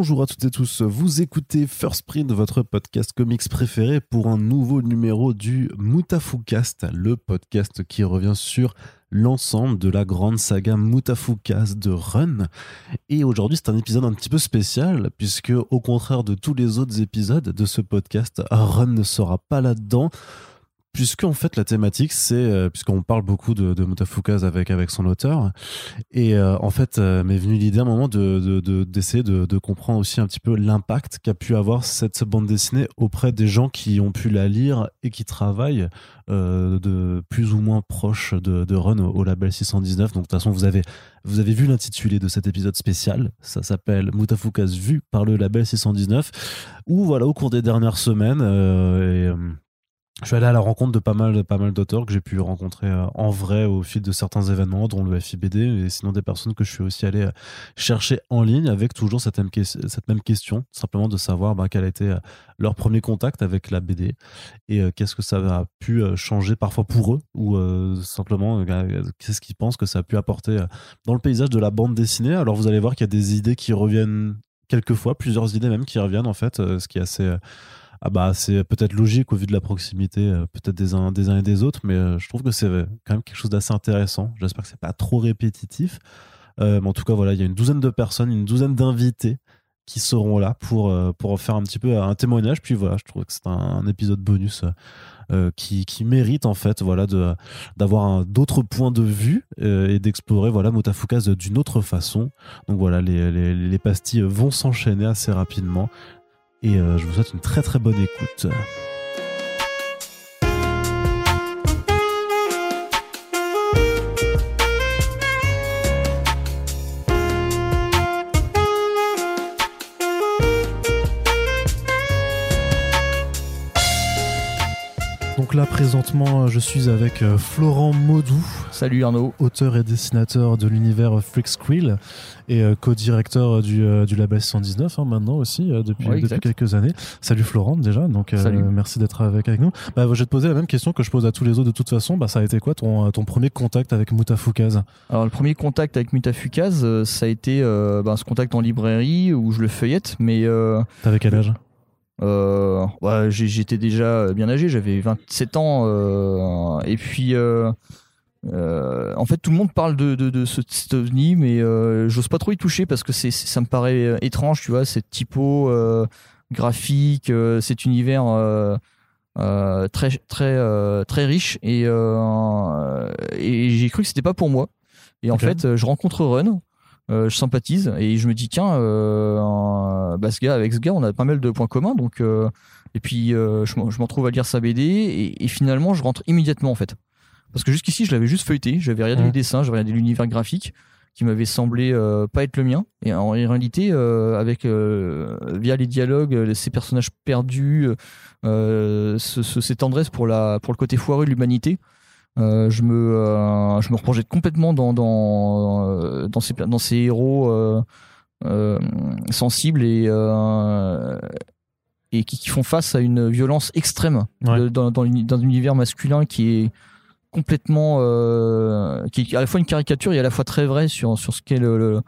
Bonjour à toutes et tous, vous écoutez First Print, votre podcast comics préféré pour un nouveau numéro du Mutafukast, le podcast qui revient sur l'ensemble de la grande saga Mutafukast de Run. Et aujourd'hui, c'est un épisode un petit peu spécial, puisque au contraire de tous les autres épisodes de ce podcast, Run ne sera pas là-dedans puisque en fait la thématique c'est euh, puisqu'on parle beaucoup de, de avec avec son auteur et euh, en fait euh, m'est venu l'idée à un moment de d'essayer de, de, comprendre aussi un petit peu l'impact qu'a pu avoir cette bande dessinée auprès des gens qui ont pu la lire et qui travaillent de plus ou moins proche de, Run au, label 619 donc de toute façon vous avez vous avez vu l'intitulé de cet épisode spécial. Ça s'appelle Mutafukas vu par le label 619 où voilà au cours des dernières semaines je suis allé à la rencontre de pas mal, pas mal d'auteurs que j'ai pu rencontrer euh, en vrai au fil de certains événements, dont le FIBD, et sinon des personnes que je suis aussi allé euh, chercher en ligne avec toujours cette même, question, simplement de savoir bah, quel a été euh, leur premier contact avec la BD et qu'est-ce que ça a pu changer parfois pour eux ou simplement qu'est-ce qu'ils pensent que ça a pu apporter dans le paysage de la bande dessinée. Alors vous allez voir qu'il y a des idées qui reviennent quelquefois, plusieurs idées même qui reviennent en fait, ce qui est assez ah bah c'est peut-être logique au vu de la proximité euh, peut-être des uns, des uns et des autres, mais euh, je trouve que c'est quand même quelque chose d'assez intéressant. J'espère que c'est pas trop répétitif. Euh, mais en tout cas, voilà, il y a une douzaine de personnes, une douzaine d'invités qui seront là pour, pour faire un petit peu un témoignage. Puis voilà, je trouve que c'est un, épisode bonus qui, qui, mérite en fait voilà, d'avoir d'autres points de vue et d'explorer voilà, Motafukas d'une autre façon. Donc voilà, les, les pastilles vont s'enchaîner assez rapidement et euh, je vous souhaite une très très bonne écoute. Donc là, présentement, je suis avec euh, Florent Maudou. Salut Arnaud. Auteur et dessinateur de l'univers Freak Squill et euh, co-directeur du, euh, du label 119 hein, maintenant aussi, depuis, depuis quelques années. Salut Florent déjà, donc merci d'être avec, avec nous. Bah, je vais te poser la même question que je pose à tous les autres de toute façon. Bah, ça a été quoi ton, ton premier contact avec Mutafukaz? Alors le premier contact avec Mutafukaz, ça a été bah, ce contact en librairie où je le feuillette, mais... T'avais quel âge? Euh, j'étais déjà bien âgé, j'avais 27 ans. Euh, et puis, euh, en fait, tout le monde parle de, de, ce, ovni, mais j'ose pas trop y toucher parce que c'est, ça me paraît étrange, tu vois, cette typo graphique, cet univers. très très très riche et, et j'ai cru que c'était pas pour moi et en fait je rencontre Run euh, je sympathise et je me dis tiens euh, bah, ce gars avec ce gars on a pas mal de points communs donc euh, et puis je m'en trouve à lire sa BD et, finalement je rentre immédiatement en fait. Parce que jusqu'ici je l'avais juste feuilleté j'avais regardé les dessins j'avais regardé l'univers graphique qui m'avait semblé pas être le mien et en réalité avec via les dialogues ces personnages perdus ce, cette tendresse pour la pour le côté foireux de l'humanité euh, je me euh, je me reprojette complètement dans dans euh, dans ces dans ces héros sensibles et et qui, font face à une violence extrême dans, dans, un univers masculin qui est complètement qui est à la fois une caricature et à la fois très vrai sur sur ce qu'est le,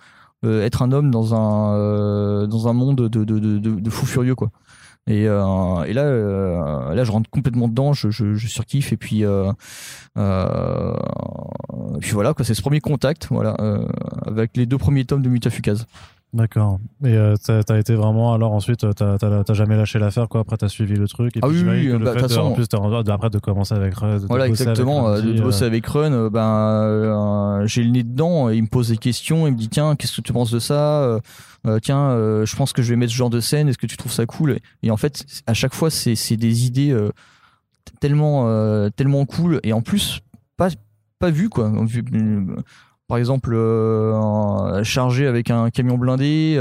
être un homme dans un dans un monde de de, de, de fous furieux quoi et, euh, et là, euh, là, je rentre complètement dedans, je, je, je surkiffe. Et puis, euh, puis voilà, c'est ce premier contact, voilà, avec les deux premiers tomes de Mutafukaz. D'accord. Et euh, t'as été vraiment alors ensuite t'as jamais lâché l'affaire quoi? Après t'as suivi le truc. Et ah oui, oui bah, façon, en plus après de commencer avec Run. Voilà exactement. Avec de bosser avec Run, ben j'ai le nez dedans. Il me pose des questions. Il me dit tiens qu'est-ce que tu penses de ça? Euh, tiens, euh, je pense que je vais mettre ce genre de scène, est-ce que tu trouves ça cool? Et en fait, à chaque fois, c'est des idées euh, tellement, tellement cool et en plus, pas, pas vues, quoi. Par exemple, chargé avec un camion blindé.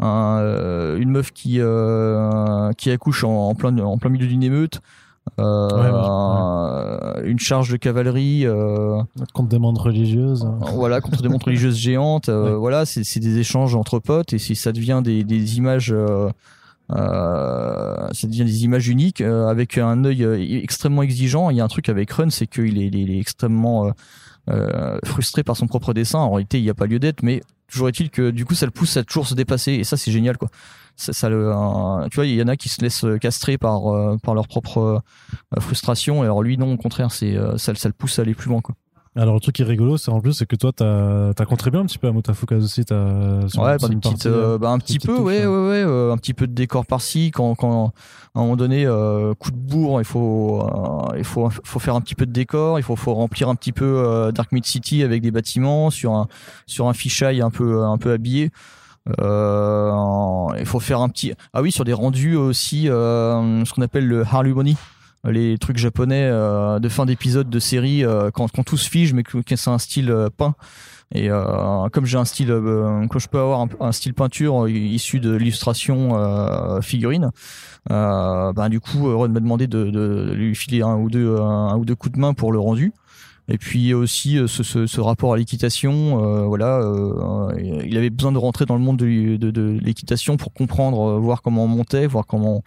une meuf qui qui accouche en, plein en plein milieu d'une émeute euh, une charge de cavalerie euh, contre des montres religieuses. voilà contre des montres religieuses géantes euh, voilà c'est des échanges entre potes et si ça devient des, des images ça devient des images uniques avec un œil extrêmement exigeant. Il y a un truc avec Run c'est qu'il est, il est, extrêmement frustré par son propre dessin en réalité il n'y a pas lieu d'être mais toujours est-il que du coup ça le pousse à toujours se dépasser et ça c'est génial quoi ça, le, tu vois, il y en a qui se laissent castrer par euh, par leur propre euh, frustration. Et alors lui, non, au contraire, c'est euh, ça, ça le pousse à aller plus loin, quoi. Alors, le truc qui est rigolo, c'est en plus, c'est que toi, t'as as contribué un petit peu à Motafukas aussi. T'as, sur Ouais, une- bah, une petite, partie, euh, bah, un petit peu, touche, ouais, ouais, ouais, euh, un petit peu de décor par-ci. Quand, quand à un moment donné, euh, coup de bourre, il faut, euh, il faut, faut faire un petit peu de décor. Il faut, faut remplir un petit peu euh, Dark Mid City avec des bâtiments sur un, sur un fisheye un peu, un peu habillé. Euh, il faut faire un petit, ah oui, sur des rendus aussi, euh, ce qu'on appelle le Harmony. Les trucs japonais euh, de fin d'épisode de série euh, quand, quand tout se fige mais que, que c'est un style euh, peint et euh, comme j'ai un style, quand je peux avoir un, style peinture issu de l'illustration figurine, ben du coup, Ron m'a demandé de, de lui filer un ou deux, un, ou deux coups de main pour le rendu. Et puis aussi euh, ce, ce, ce rapport à l'équitation, euh, voilà, euh, il avait besoin de rentrer dans le monde de, l'équitation pour comprendre, voir comment on montait, voir comment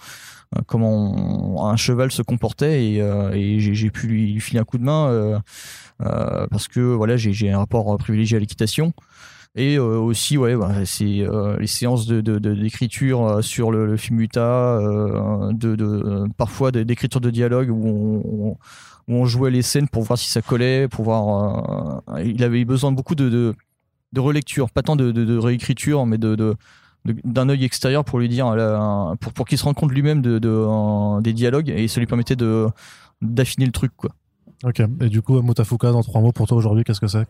comment un cheval se comportait. Et, j'ai pu lui filer un coup de main parce que voilà j'ai un rapport privilégié à l'équitation. Et aussi ouais bah, c'est les séances d'écriture sur le, le film Utah parfois d'écriture de dialogue où on- où on jouait les scènes pour voir si ça collait pour voir euh, il avait eu besoin de beaucoup de de, de relecture. Pas tant de, de, réécriture mais de, d'un œil extérieur pour lui dire là, pour pour qu'il se rende compte lui-même de, euh, des dialogues et ça lui permettait de d'affiner le truc quoi. Ok. Et du coup, Motafukas, en trois mots, pour toi aujourd'hui, qu'est-ce que c'est?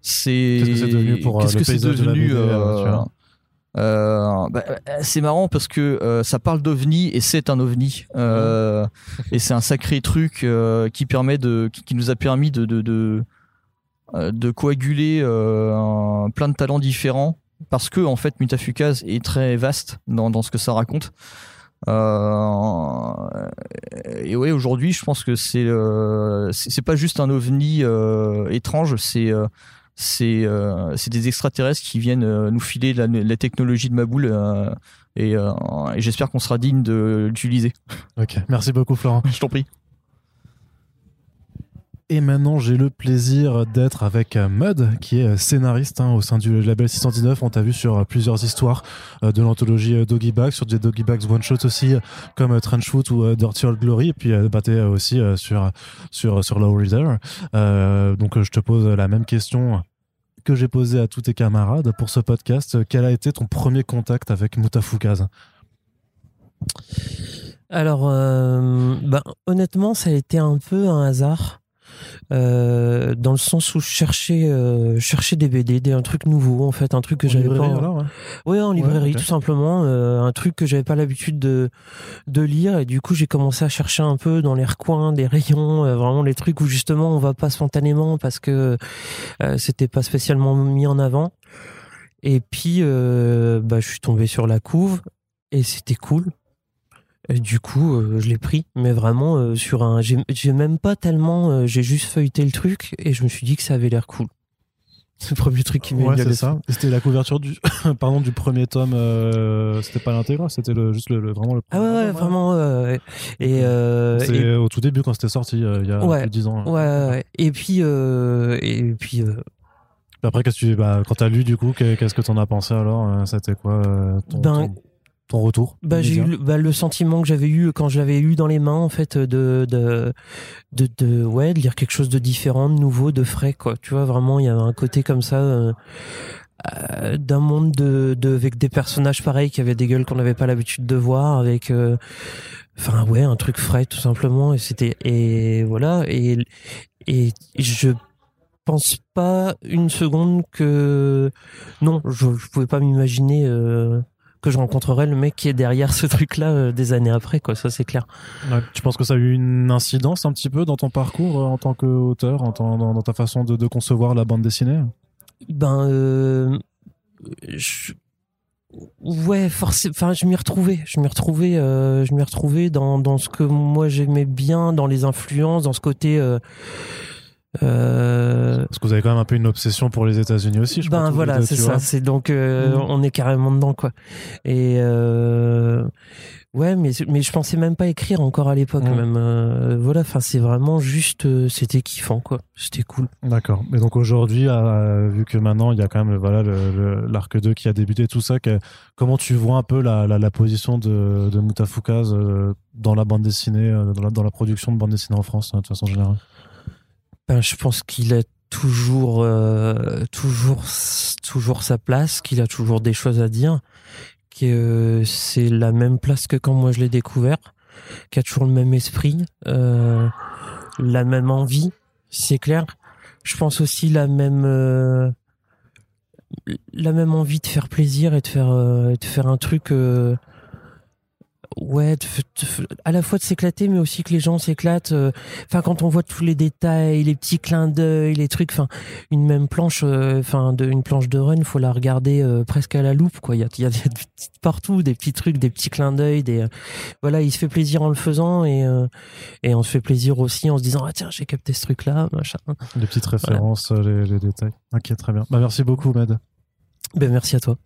C'est Qu'est-ce que c'est devenu pour, euh, qu'est-ce le que c'est paysage de la devenu BD, euh, euh, bah, euh, c'est marrant parce que euh, ça parle d'ovni et c'est un ovni. Euh, et c'est un sacré truc qui permet de qui, qui nous a permis de de de, de coaguler un- plein de talents différents parce que en fait Mutafukaz est très vaste dans dans ce que ça raconte. Et ouais, aujourd'hui, je pense que c'est c'est pas juste un ovni étrange, c'est c'est euh, c'est des extraterrestres qui viennent euh, nous filer la, la technologie de Maboul euh, et, euh, et j'espère qu'on sera digne de l'utiliser. Ok. Merci beaucoup, Florent. Je t'en prie. Et maintenant, j'ai le plaisir d'être avec euh, Mud, qui est euh, scénariste hein, au sein du label 619. On t'a vu sur euh, plusieurs histoires de l'anthologie Doggy Bags, sur des Doggy Bags One Shot aussi, comme Trenchfoot ou Dirty Old Glory. Et puis, bah, t'es aussi sur, sur, sur Low Reader. Donc, je te pose la même question que j'ai posée à tous tes camarades pour ce podcast. Quel a été ton premier contact avec Mutafukaz Alors, ben, honnêtement, ça a été un peu un hasard. Euh, dans le sens où je cherchais, euh, cherchais des BD, des, un truc nouveau en fait, un truc que j'avais pas. alors, hein Ouais, en librairie, tout simplement. euh, un truc que j'avais pas l'habitude de, de lire. Et du coup, j'ai commencé à chercher un peu dans les recoins des rayons, euh, vraiment les trucs où justement on va pas spontanément parce que euh, c'était pas spécialement mis en avant. Et puis, euh, bah, je suis tombé sur la couve et c'était cool. Et du coup, euh, je l'ai pris, mais vraiment euh, sur un. J'ai j'ai même pas tellement. euh, j'ai juste feuilleté le truc et je me suis dit que ça avait l'air cool. C'est le premier truc qui m'est venu à c'est l'esprit. ça. C'était la couverture du, pardon, du premier tome. euh, c'était pas l'intégral, c'était le, juste le, le- vraiment le. Ah ouais, premier ouais, tome, vraiment. ouais. Et, euh, C'est et- au tout début quand c'était sorti, euh, il y a Ouais. plus de 10 ans. ouais, ouais, ouais. Et puis, euh, et puis, euh, Après, qu'est-ce que tu, bah, quand t'as lu du coup, qu'est- qu'est-ce que t'en as pensé alors euh, C'était quoi euh, ton, Ben, ton, ton retour bah, j'ai eu le, bah, le sentiment que j'avais eu quand je l'avais eu dans les mains, en fait, de, de, de, de, ouais, de lire quelque chose de différent, de nouveau, de frais, quoi. Tu vois, vraiment, il y avait un côté comme ça. euh, euh, d'un monde de, de avec des personnages pareils qui avaient des gueules qu'on n'avait pas l'habitude de voir avec euh, enfin ouais un truc frais tout simplement et c'était et voilà et et je pense pas une seconde que non je, je pouvais pas m'imaginer euh, que je rencontrerais le mec qui est derrière ce truc là des années après quoi ça c'est clair Ouais. Tu penses que ça a eu une incidence un petit peu dans ton parcours euh, en tant qu'auteur, en dans, dans ta façon de, de concevoir la bande dessinée? Ben euh, je- ouais forcément enfin je m'y retrouvais je m'y retrouvais euh, je m'y retrouvais dans dans ce que moi j'aimais bien dans les influences dans ce côté euh, Parce que vous avez quand même un peu une obsession pour les États-Unis aussi, je ben voilà, c'est ça. C'est donc euh, Mhm. on est carrément dedans quoi. Et euh, ouais, mais mais je pensais même pas écrire encore à l'époque Mhm. même. euh, voilà, enfin c'est vraiment juste, euh, c'était kiffant quoi. C'était cool. D'accord. Mais donc aujourd'hui, euh, vu que maintenant il y a quand même voilà l'arc 2 qui a débuté, tout ça, que- comment tu vois un peu la, la, la position de, de Mutafoukaz euh, dans la bande dessinée, euh, dans, la, dans la production de bande dessinée en France, hein, de façon générale? Ben, je pense qu'il a toujours, euh, toujours, toujours sa place, qu'il a toujours des choses à dire, que euh, c'est la même place que quand moi je l'ai découvert, qu'il a toujours le même esprit, euh, la même envie, c'est clair. Je pense aussi la même, euh, la même envie de faire plaisir et de faire, euh, de faire un truc. Ouais, à la fois de s'éclater, mais aussi que les gens s'éclatent. euh, Enfin, quand on voit tous les détails, les petits clins d'œil, les trucs, enfin, une même planche, euh, enfin, de, une planche de run, faut la regarder euh, presque à la loupe, quoi. Il y a, y a des partout des petits trucs, des petits clins d'œil, des, voilà, il se fait plaisir en le faisant et et on se fait plaisir aussi en se disant ah tiens j'ai capté ce truc là, machin. Les petites références, les, les détails. Ok, très bien. Bah, merci beaucoup, Med. Ben merci à toi.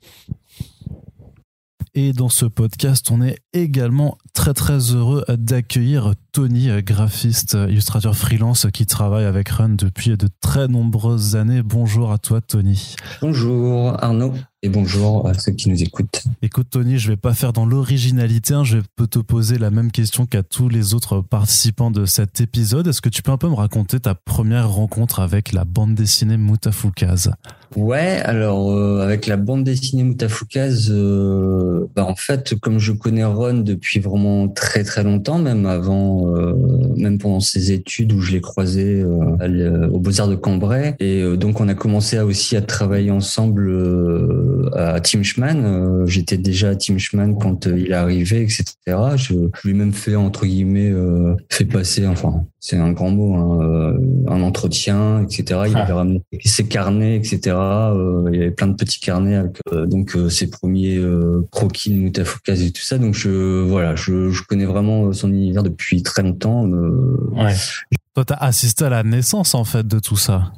Et dans ce podcast, on est également très très heureux d'accueillir Tony, graphiste, illustrateur freelance qui travaille avec Run depuis de très nombreuses années. Bonjour à toi Tony. Bonjour Arnaud et bonjour à ceux qui nous écoutent. Écoute Tony, je vais pas faire dans l'originalité, hein, je peux te poser la même question qu'à tous les autres participants de cet épisode. Est-ce que tu peux un peu me raconter ta première rencontre avec la bande dessinée Mutafoukaz Ouais, alors euh, avec la bande dessinée Moutafoukaz, euh, bah, en fait, comme je connais Ron depuis vraiment très très longtemps, même avant, euh, même pendant ses études où je l'ai croisé euh, à l- aux Beaux Arts de Cambrai, et euh, donc on a commencé à, aussi à travailler ensemble euh, à Team Schman. Euh, J'étais déjà à Team Schman quand euh, il est arrivé, etc. Je, lui ai même fait entre guillemets euh, fait passer, enfin c'est un grand mot, hein, euh, un entretien, etc. Il avait ramené ses carnets, etc. Euh, il y avait plein de petits carnets avec euh, donc ses premiers croquis de Moutafoukaz et tout ça. Donc je voilà, je, je connais vraiment son univers depuis très longtemps. euh, Toi, t'as assisté à la naissance en fait de tout ça.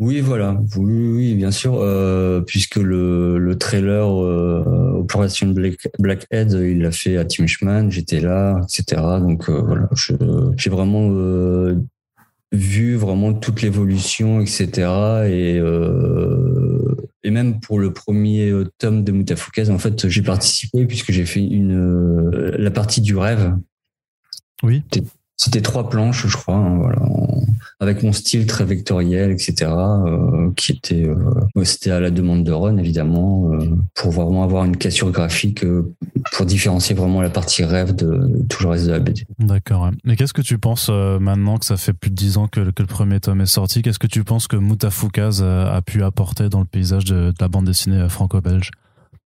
Oui, voilà, oui, oui, bien sûr, euh, puisque le, le trailer euh, Operation Black, Blackhead, il l'a fait à Tim Schman, j'étais là, etc. Donc euh, voilà, je- j'ai vraiment euh, vu vraiment toute l'évolution, etc. Et, euh, et même pour le premier tome de Moutafoukaz, en fait, j'ai participé puisque j'ai fait une euh, la partie du rêve. Oui. C'était trois planches, je crois, hein, voilà, en- avec mon style très vectoriel, etc. euh, qui était, euh, c'était à la demande de Ron évidemment, euh, pour vraiment avoir une cassure graphique, pour différencier vraiment la partie rêve de, de tout le reste de la BD. D'accord. Mais qu'est-ce que tu penses maintenant que ça fait plus de dix ans que, que le premier tome est sorti Qu'est-ce que tu penses que Moutafoukaz euh, a pu apporter dans le paysage de, de la bande dessinée franco-belge?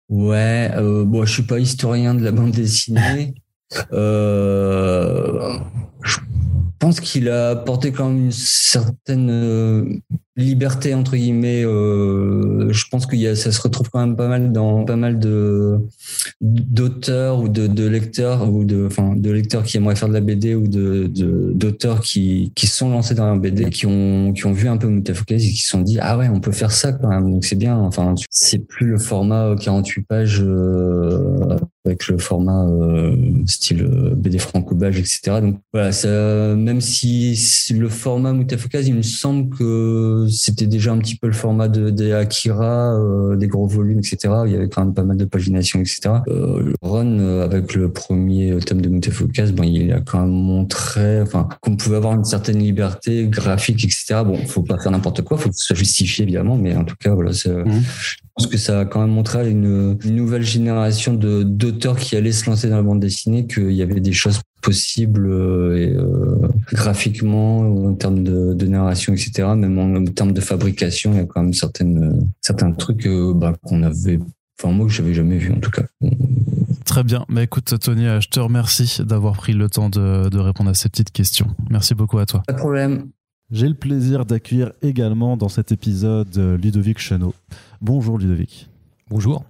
Ouais, bon, je suis pas historien de la bande dessinée. Euh, je pense qu'il a apporté quand même une certaine euh, liberté entre guillemets. Euh, je pense a, ça se retrouve quand même pas mal dans pas mal de d'auteurs ou de, lecteurs ou de enfin de lecteurs qui aimeraient faire de la BD ou de d'auteurs qui qui sont lancés dans la BD qui ont qui ont vu un peu Moutafoukaz et qui se sont dit ah ouais on peut faire ça quand même donc c'est bien enfin c'est plus le format 48 pages euh, avec le format style BD franco-belge etc donc voilà ça même si le format Moutafoukaz il me semble que c'était déjà un petit peu le format de des Akira euh, des gros volumes etc il y avait quand même pas mal de pagination etc euh, Ron euh, avec le premier tome de Moutafoukaz bon il a quand même montré enfin qu'on pouvait avoir une certaine liberté graphique etc bon faut pas faire n'importe quoi faut que ce soit justifié évidemment mais en tout cas voilà c'est je pense que ça a quand même montré à une, une nouvelle génération de d'auteurs qui allaient se lancer dans la bande dessinée qu'il y avait des choses possibles euh, et, euh, graphiquement en termes de, de narration etc même en, en termes de fabrication il y a quand même certaines euh, certains trucs euh, bah, qu'on avait enfin moi que j'avais jamais vu en tout cas Très bien. Mais écoute, Tony, je te remercie d'avoir pris le temps de, de répondre à ces petites questions. Merci beaucoup à toi. pas de problème J'ai le plaisir d'accueillir également dans cet épisode Ludovic Chenot. Bonjour Ludovic. Bonjour.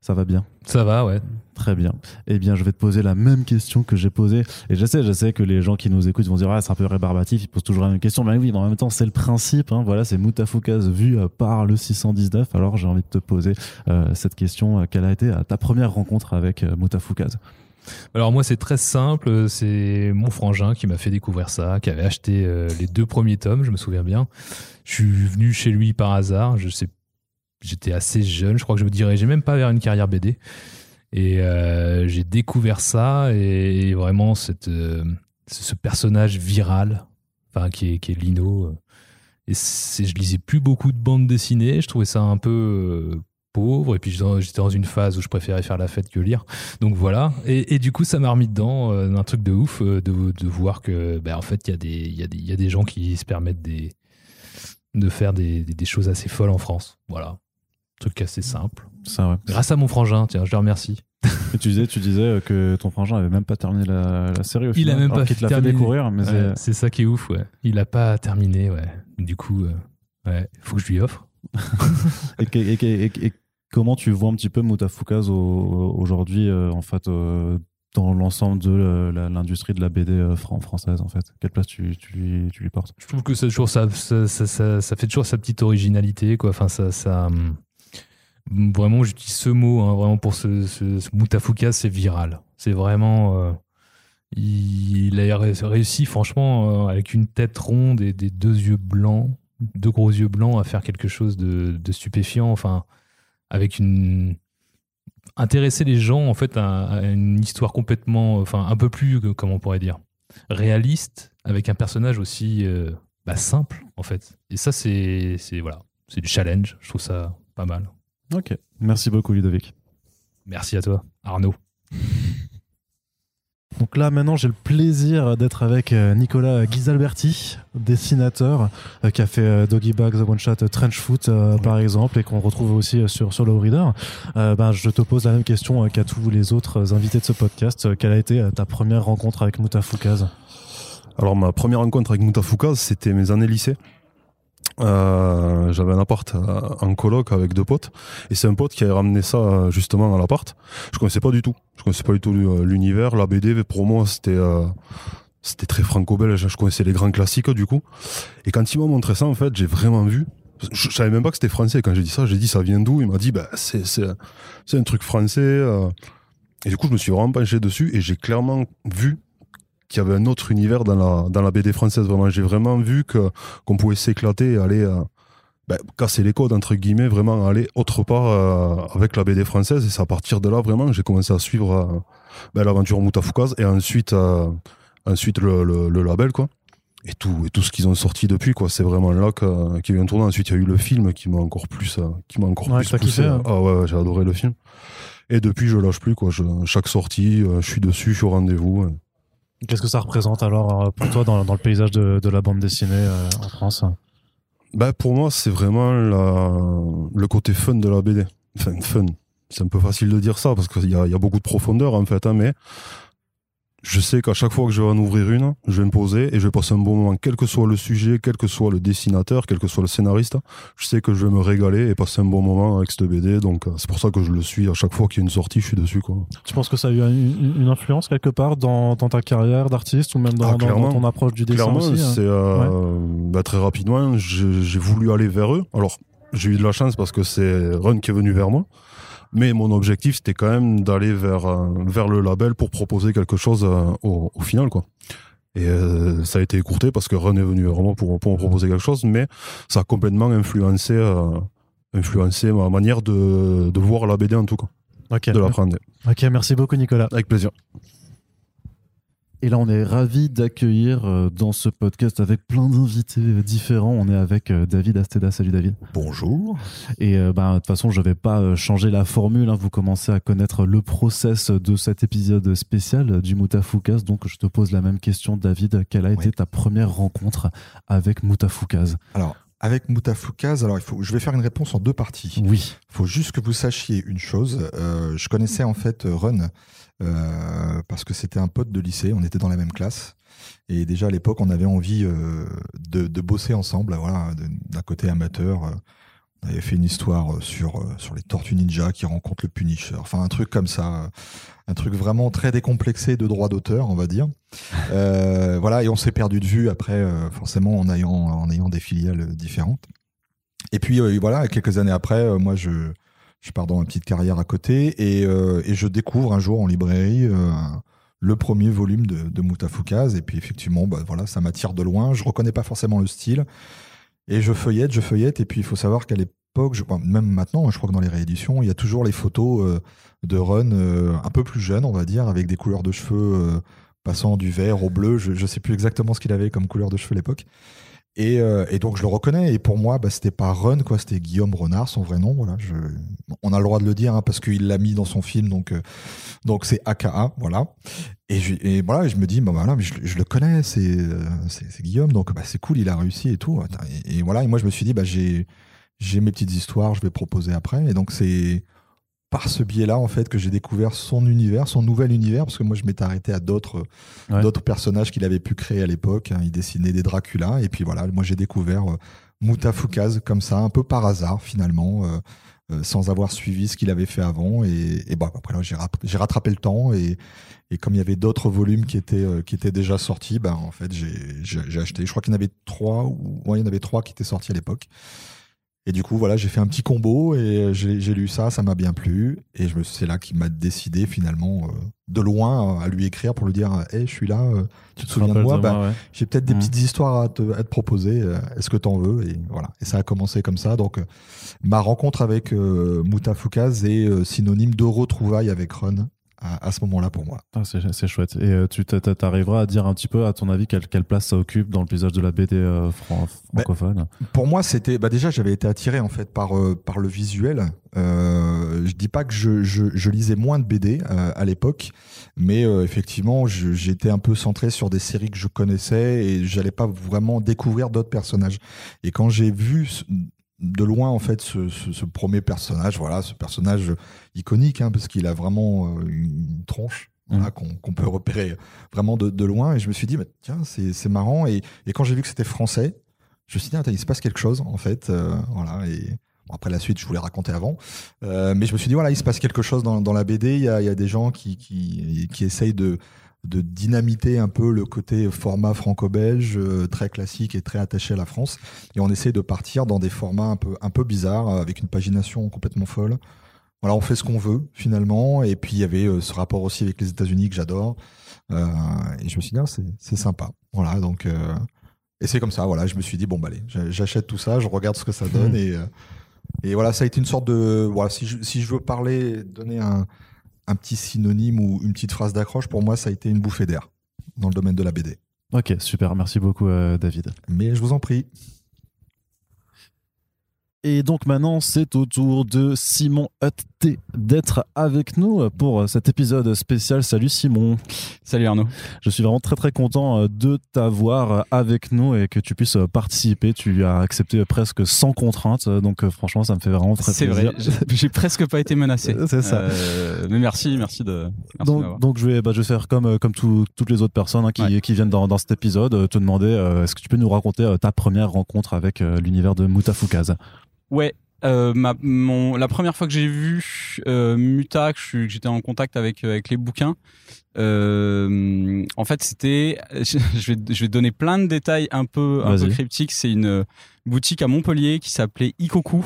Ça va bien? Ça va, ouais. Très bien. Eh bien, je vais te poser la même question que j'ai posée. Et je sais, je sais que les gens qui nous écoutent vont dire, ah, c'est un peu rébarbatif, ils posent toujours la même question. Mais oui, en même temps, c'est le principe. hein. Voilà, c'est Moutafoukaz vu euh, par le 619. Alors, j'ai envie de te poser euh, cette question. Euh, Quelle a été ta première rencontre avec Moutafoukaz? Alors moi c'est très simple, c'est mon frangin qui m'a fait découvrir ça, qui avait acheté les deux premiers tomes, je me souviens bien. Je suis venu chez lui par hasard, j'étais assez jeune, je crois que je me dirigeais même pas vers une carrière BD. Et euh, j'ai découvert ça et, vraiment euh, ce personnage viral, enfin qui est, est Lino. euh, Et c'est- je lisais plus beaucoup de bandes dessinées, je trouvais ça un peu pauvre. Et puis j'étais dans- une phase où je préférais faire la fête que lire. Donc voilà. Et, du coup, ça m'a remis dedans un truc de ouf de, voir que, ben, en fait, il y, a des- gens qui se permettent de faire des- des choses assez folles en France. Voilà. Truc assez simple. Ça, ouais. Grâce à mon frangin, tiens, je le remercie. Et tu disais, tu disais euh, que ton frangin avait même pas terminé la, la série au Il a final, même alors pas te l'a fait découvrir, mais Ouais, c'est- ça qui est ouf, ouais. Il a pas terminé, ouais. Du coup, euh, ouais, faut que je lui offre. Et, comment tu vois un petit peu Moutafoukaz au- aujourd'hui, euh, en fait, euh, dans l'ensemble de l'industrie de la BD fran- française, en fait? Quelle place tu, tu lui, tu lui portes? Je trouve que ça, toujours, ça, ça, ça, ça- ça fait toujours sa petite originalité, quoi. Enfin, ça, ça hum, vraiment, j'utilise ce mot, hein, vraiment pour ce, ce, Moutafoukaz, c'est viral. C'est vraiment, euh, il, a ré- réussi, franchement, euh, avec une tête ronde et des deux yeux blancs, deux gros yeux blancs, à faire quelque chose de, stupéfiant. Enfin, avec une intéresser les gens en fait à, une histoire complètement, enfin, un peu plus, comment on pourrait dire, réaliste, avec un personnage aussi euh, bah, simple en fait. Et ça, c'est voilà, c'est du challenge. Je trouve ça pas mal. Ok, merci beaucoup Ludovic. Merci à toi, Arnaud. Donc là, maintenant, j'ai le plaisir d'être avec euh, Nicolas Ghisalberti, dessinateur, euh, qui a fait euh, Doggy Bag, The One Shot, Trench Foot, par exemple, et qu'on retrouve aussi sur, sur Low Reader. Euh, ben, je te pose la même question qu'à tous les autres invités de ce podcast. Quelle a été ta première rencontre avec Moutafoukaz Alors ma première rencontre avec Moutafoukaz, c'était mes années lycée. Euh, J'avais un appart euh, en coloc avec deux potes et c'est un pote qui avait ramené ça euh, justement à l'appart. Je connaissais pas du tout. Je connaissais pas du tout l'univers, la BD. Pour moi, c'était euh, c'était très franco-belge. Je connaissais les grands classiques du coup. Et quand il m'a montré ça, en fait, j'ai vraiment vu. Je, je savais même pas que c'était français. Quand j'ai dit ça, j'ai dit ça vient d'où? Il m'a dit bah c'est c'est c'est un truc français. euh. Et du coup, je me suis vraiment penché dessus et j'ai clairement vu qu'il y avait un autre univers dans la, dans la BD française. Vraiment, j'ai vraiment vu que qu'on pouvait s'éclater et aller euh, ben, casser les codes, entre guillemets, vraiment aller autre part euh, avec la BD française. Et c'est à partir de là, vraiment, que j'ai commencé à suivre euh, ben, l'aventure Moutafoukaz et ensuite, ensuite le, le, le label, quoi. Et tout, et tout ce qu'ils ont sorti depuis, quoi. C'est vraiment là qu'il vient tourner. Ensuite, il y a eu le film qui m'a encore plus, qui m'a encore Ouais, plus poussé. kiffé, hein. Ah ouais, j'ai adoré le film. Et depuis, je lâche plus, quoi. Je, chaque sortie, je suis dessus, je suis au rendez-vous. Qu'est-ce que ça représente alors euh, pour toi dans, dans le paysage de, de la bande dessinée euh, en France? Bah pour moi, c'est vraiment le côté fun de la BD. Enfin, fun. C'est un peu facile de dire ça parce qu'il y y a beaucoup de profondeur en fait, hein, mais je sais qu'à chaque fois que je vais en ouvrir une, je vais me poser et je vais passer un bon moment, quel que soit le sujet, quel que soit le dessinateur, quel que soit le scénariste. Je sais que je vais me régaler et passer un bon moment avec cette BD, donc euh, c'est pour ça que je le suis. À chaque fois qu'il y a une sortie, je suis dessus. Quoi. Tu penses que ça a eu une, une influence quelque part dans, dans ta carrière d'artiste ou même dans, Ah, dans- ton approche du dessin Clairement, aussi hein euh, bah, très rapidement, j'ai j'ai voulu aller vers eux. Alors, j'ai eu de la chance parce que c'est Run qui est venu vers moi. Mais mon objectif, c'était quand même d'aller vers, euh, vers le label pour proposer quelque chose euh, au, au final, quoi. Et euh, ça a été écourté parce que Run est venu vraiment pour, pour me proposer quelque chose, mais ça a complètement influencé, euh, influencé ma manière de, de voir la BD en tout cas, de l'apprendre. Ok, merci beaucoup Nicolas. Avec plaisir. Et là, on est ravis d'accueillir euh, dans ce podcast avec plein d'invités différents. On est avec euh, David Asteda. Salut David. Bonjour. Et euh, bah, de toute façon, je vais pas changer la formule. hein. Vous commencez à connaître le process de cet épisode spécial du Moutafoukaz. Donc, je te pose la même question, David. Quelle a été Oui. ta première rencontre avec Moutafoukaz Alors, avec Moutafoukaz, alors il faut, je vais faire une réponse en deux parties. Oui. Il faut juste que vous sachiez une chose. euh, je connaissais en fait Run euh, parce que c'était un pote de lycée. On était dans la même classe. Et déjà à l'époque, on avait envie euh, de, de bosser ensemble. Voilà, d'un côté amateur. Euh, On avait fait une histoire sur, euh, sur les Tortues Ninja qui rencontrent le Punisher. Enfin, un truc comme ça. euh, Un truc vraiment très décomplexé de droit d'auteur, on va dire. Euh, voilà, et on s'est perdu de vue après, euh, forcément, en ayant, en ayant des filiales différentes. Et puis, euh, voilà, quelques années après, euh, moi, je, je pars dans ma petite carrière à côté et, euh, et je découvre un jour en librairie euh, le premier volume de, de. Et puis, effectivement, bah, voilà, ça m'attire de loin. Je reconnais pas forcément le style. Et je feuillette, je feuillette. Et puis, il faut savoir qu'à l'époque, je- même maintenant, je crois que dans les rééditions, il y a toujours les photos euh, de Run euh, un peu plus jeune, on va dire, avec des couleurs de cheveux euh, passant du vert au bleu. Je ne sais plus exactement ce qu'il avait comme couleur de cheveux à l'époque. Et, euh, et donc je le reconnais. Et pour moi, bah, c'était pas Run, quoi. C'était Guillaume Renard, son vrai nom. Voilà. Je... On a le droit de le dire hein, parce qu'il l'a mis dans son film, donc euh, donc c'est AKA, voilà. Et, je, et voilà, je me dis, bah voilà, je, je le connais, c'est euh, c'est Guillaume, donc bah, c'est cool, il a réussi et tout. Et, et voilà, et moi je me suis dit, bah j'ai j'ai mes petites histoires, je vais proposer après. Et donc c'est par ce biais-là en fait que j'ai découvert son univers, son nouvel univers, parce que moi je m'étais arrêté à d'autres Ouais. d'autres personnages qu'il avait pu créer à l'époque. hein. Il dessinait des Dracula, et puis voilà, moi j'ai découvert euh, Mutafoukaz comme ça, un peu par hasard finalement. euh, euh, sans avoir suivi ce qu'il avait fait avant et, et bah, après j'ai rap- j'ai rattrapé le temps et, et comme il y avait d'autres volumes qui étaient euh, qui étaient déjà sortis bah, en fait j'ai acheté je crois qu'il y en avait trois ou ouais, il y en avait trois qui étaient sortis à l'époque et du coup voilà j'ai fait un petit combo et j'ai j'ai lu ça ça m'a bien plu et je me c'est là qu'il m'a décidé finalement euh, de loin à lui écrire pour lui dire hey, je suis là euh, tu te souviens de moi Bah, ouais. j'ai peut-être des Mhm. petites histoires à te, à te proposer. euh, Est-ce que t'en veux? Et voilà. Et ça a commencé comme ça. Donc, euh, ma rencontre avec euh, Mutafoukaz est euh, synonyme de retrouvailles avec Run à, à ce moment-là pour moi. Ah, c'est chouette. Et euh, tu t'arriveras à dire un petit peu, à ton avis, quelle, quelle place ça occupe dans le paysage de la BD euh, fran- francophone? Pour moi, c'était bah déjà j'avais été attiré en fait par euh, par le visuel. Je dis pas que je, je, je lisais moins de BD à l'époque, mais effectivement j'étais un peu centré sur des séries que je connaissais et j'allais pas vraiment découvrir d'autres personnages. Et quand j'ai vu de loin en fait ce, ce, ce premier personnage, voilà, ce personnage iconique hein, parce qu'il a vraiment euh, une tronche. voilà, qu'on peut repérer vraiment de, de loin et je me suis dit bah, tiens c'est marrant et, et quand j'ai vu que c'était français je me suis dit, attends, il se passe quelque chose, en fait. euh, voilà, et bon, après la suite, je voulais raconter avant. Euh, mais je me suis dit, voilà, il se passe quelque chose dans, dans la BD. Il y a, il y a des gens qui, qui, qui essayent de, de dynamiter un peu le côté format franco-belge, euh, très classique et très attaché à la France. Et on essaie de partir dans des formats un peu, un peu bizarres, euh, avec une pagination complètement folle. Voilà, on fait ce qu'on veut, finalement. Et puis, il y avait euh, ce rapport aussi avec les États-Unis que j'adore. Euh, et je me suis dit, ah, c'est sympa. Voilà, donc. euh, et c'est comme ça, voilà, je me suis dit, bon, bah allez, j'a- j'achète tout ça, je regarde ce que ça donne. Et, euh, et voilà, ça a été une sorte de. Voilà, si je, si je veux parler, donner un, un petit synonyme ou une petite phrase d'accroche, pour moi, ça a été une bouffée d'air dans le domaine de la BD. Ok, super. Merci beaucoup, euh, David. Mais je vous en prie. Et donc maintenant, c'est au tour de Simon Hutt d'être avec nous pour cet épisode spécial. Salut Simon. Salut Arnaud. Je suis vraiment très très content euh, de t'avoir avec nous et que tu puisses participer. Tu as accepté presque sans contrainte, donc euh, franchement, ça me fait vraiment très C'est plaisir. vrai, j'ai- presque pas été menacé. C'est ça. Euh, mais merci, merci de. Merci Donc, je vais, bah, je vais faire comme, euh, comme tout- toutes les autres personnes hein, qui, Ouais. qui viennent dans, dans cet épisode, euh, te demander euh, est-ce que tu peux nous raconter euh, ta première rencontre avec euh, l'univers de Mutafoukaz Ouais. Euh, ma, mon, la première fois que j'ai vu euh, Muta, que j'étais en contact avec, euh, avec les bouquins, euh, en fait, c'était. Je vais, je vais donner plein de détails un peu, un peu cryptiques. C'est une boutique à Montpellier qui s'appelait Ikoku,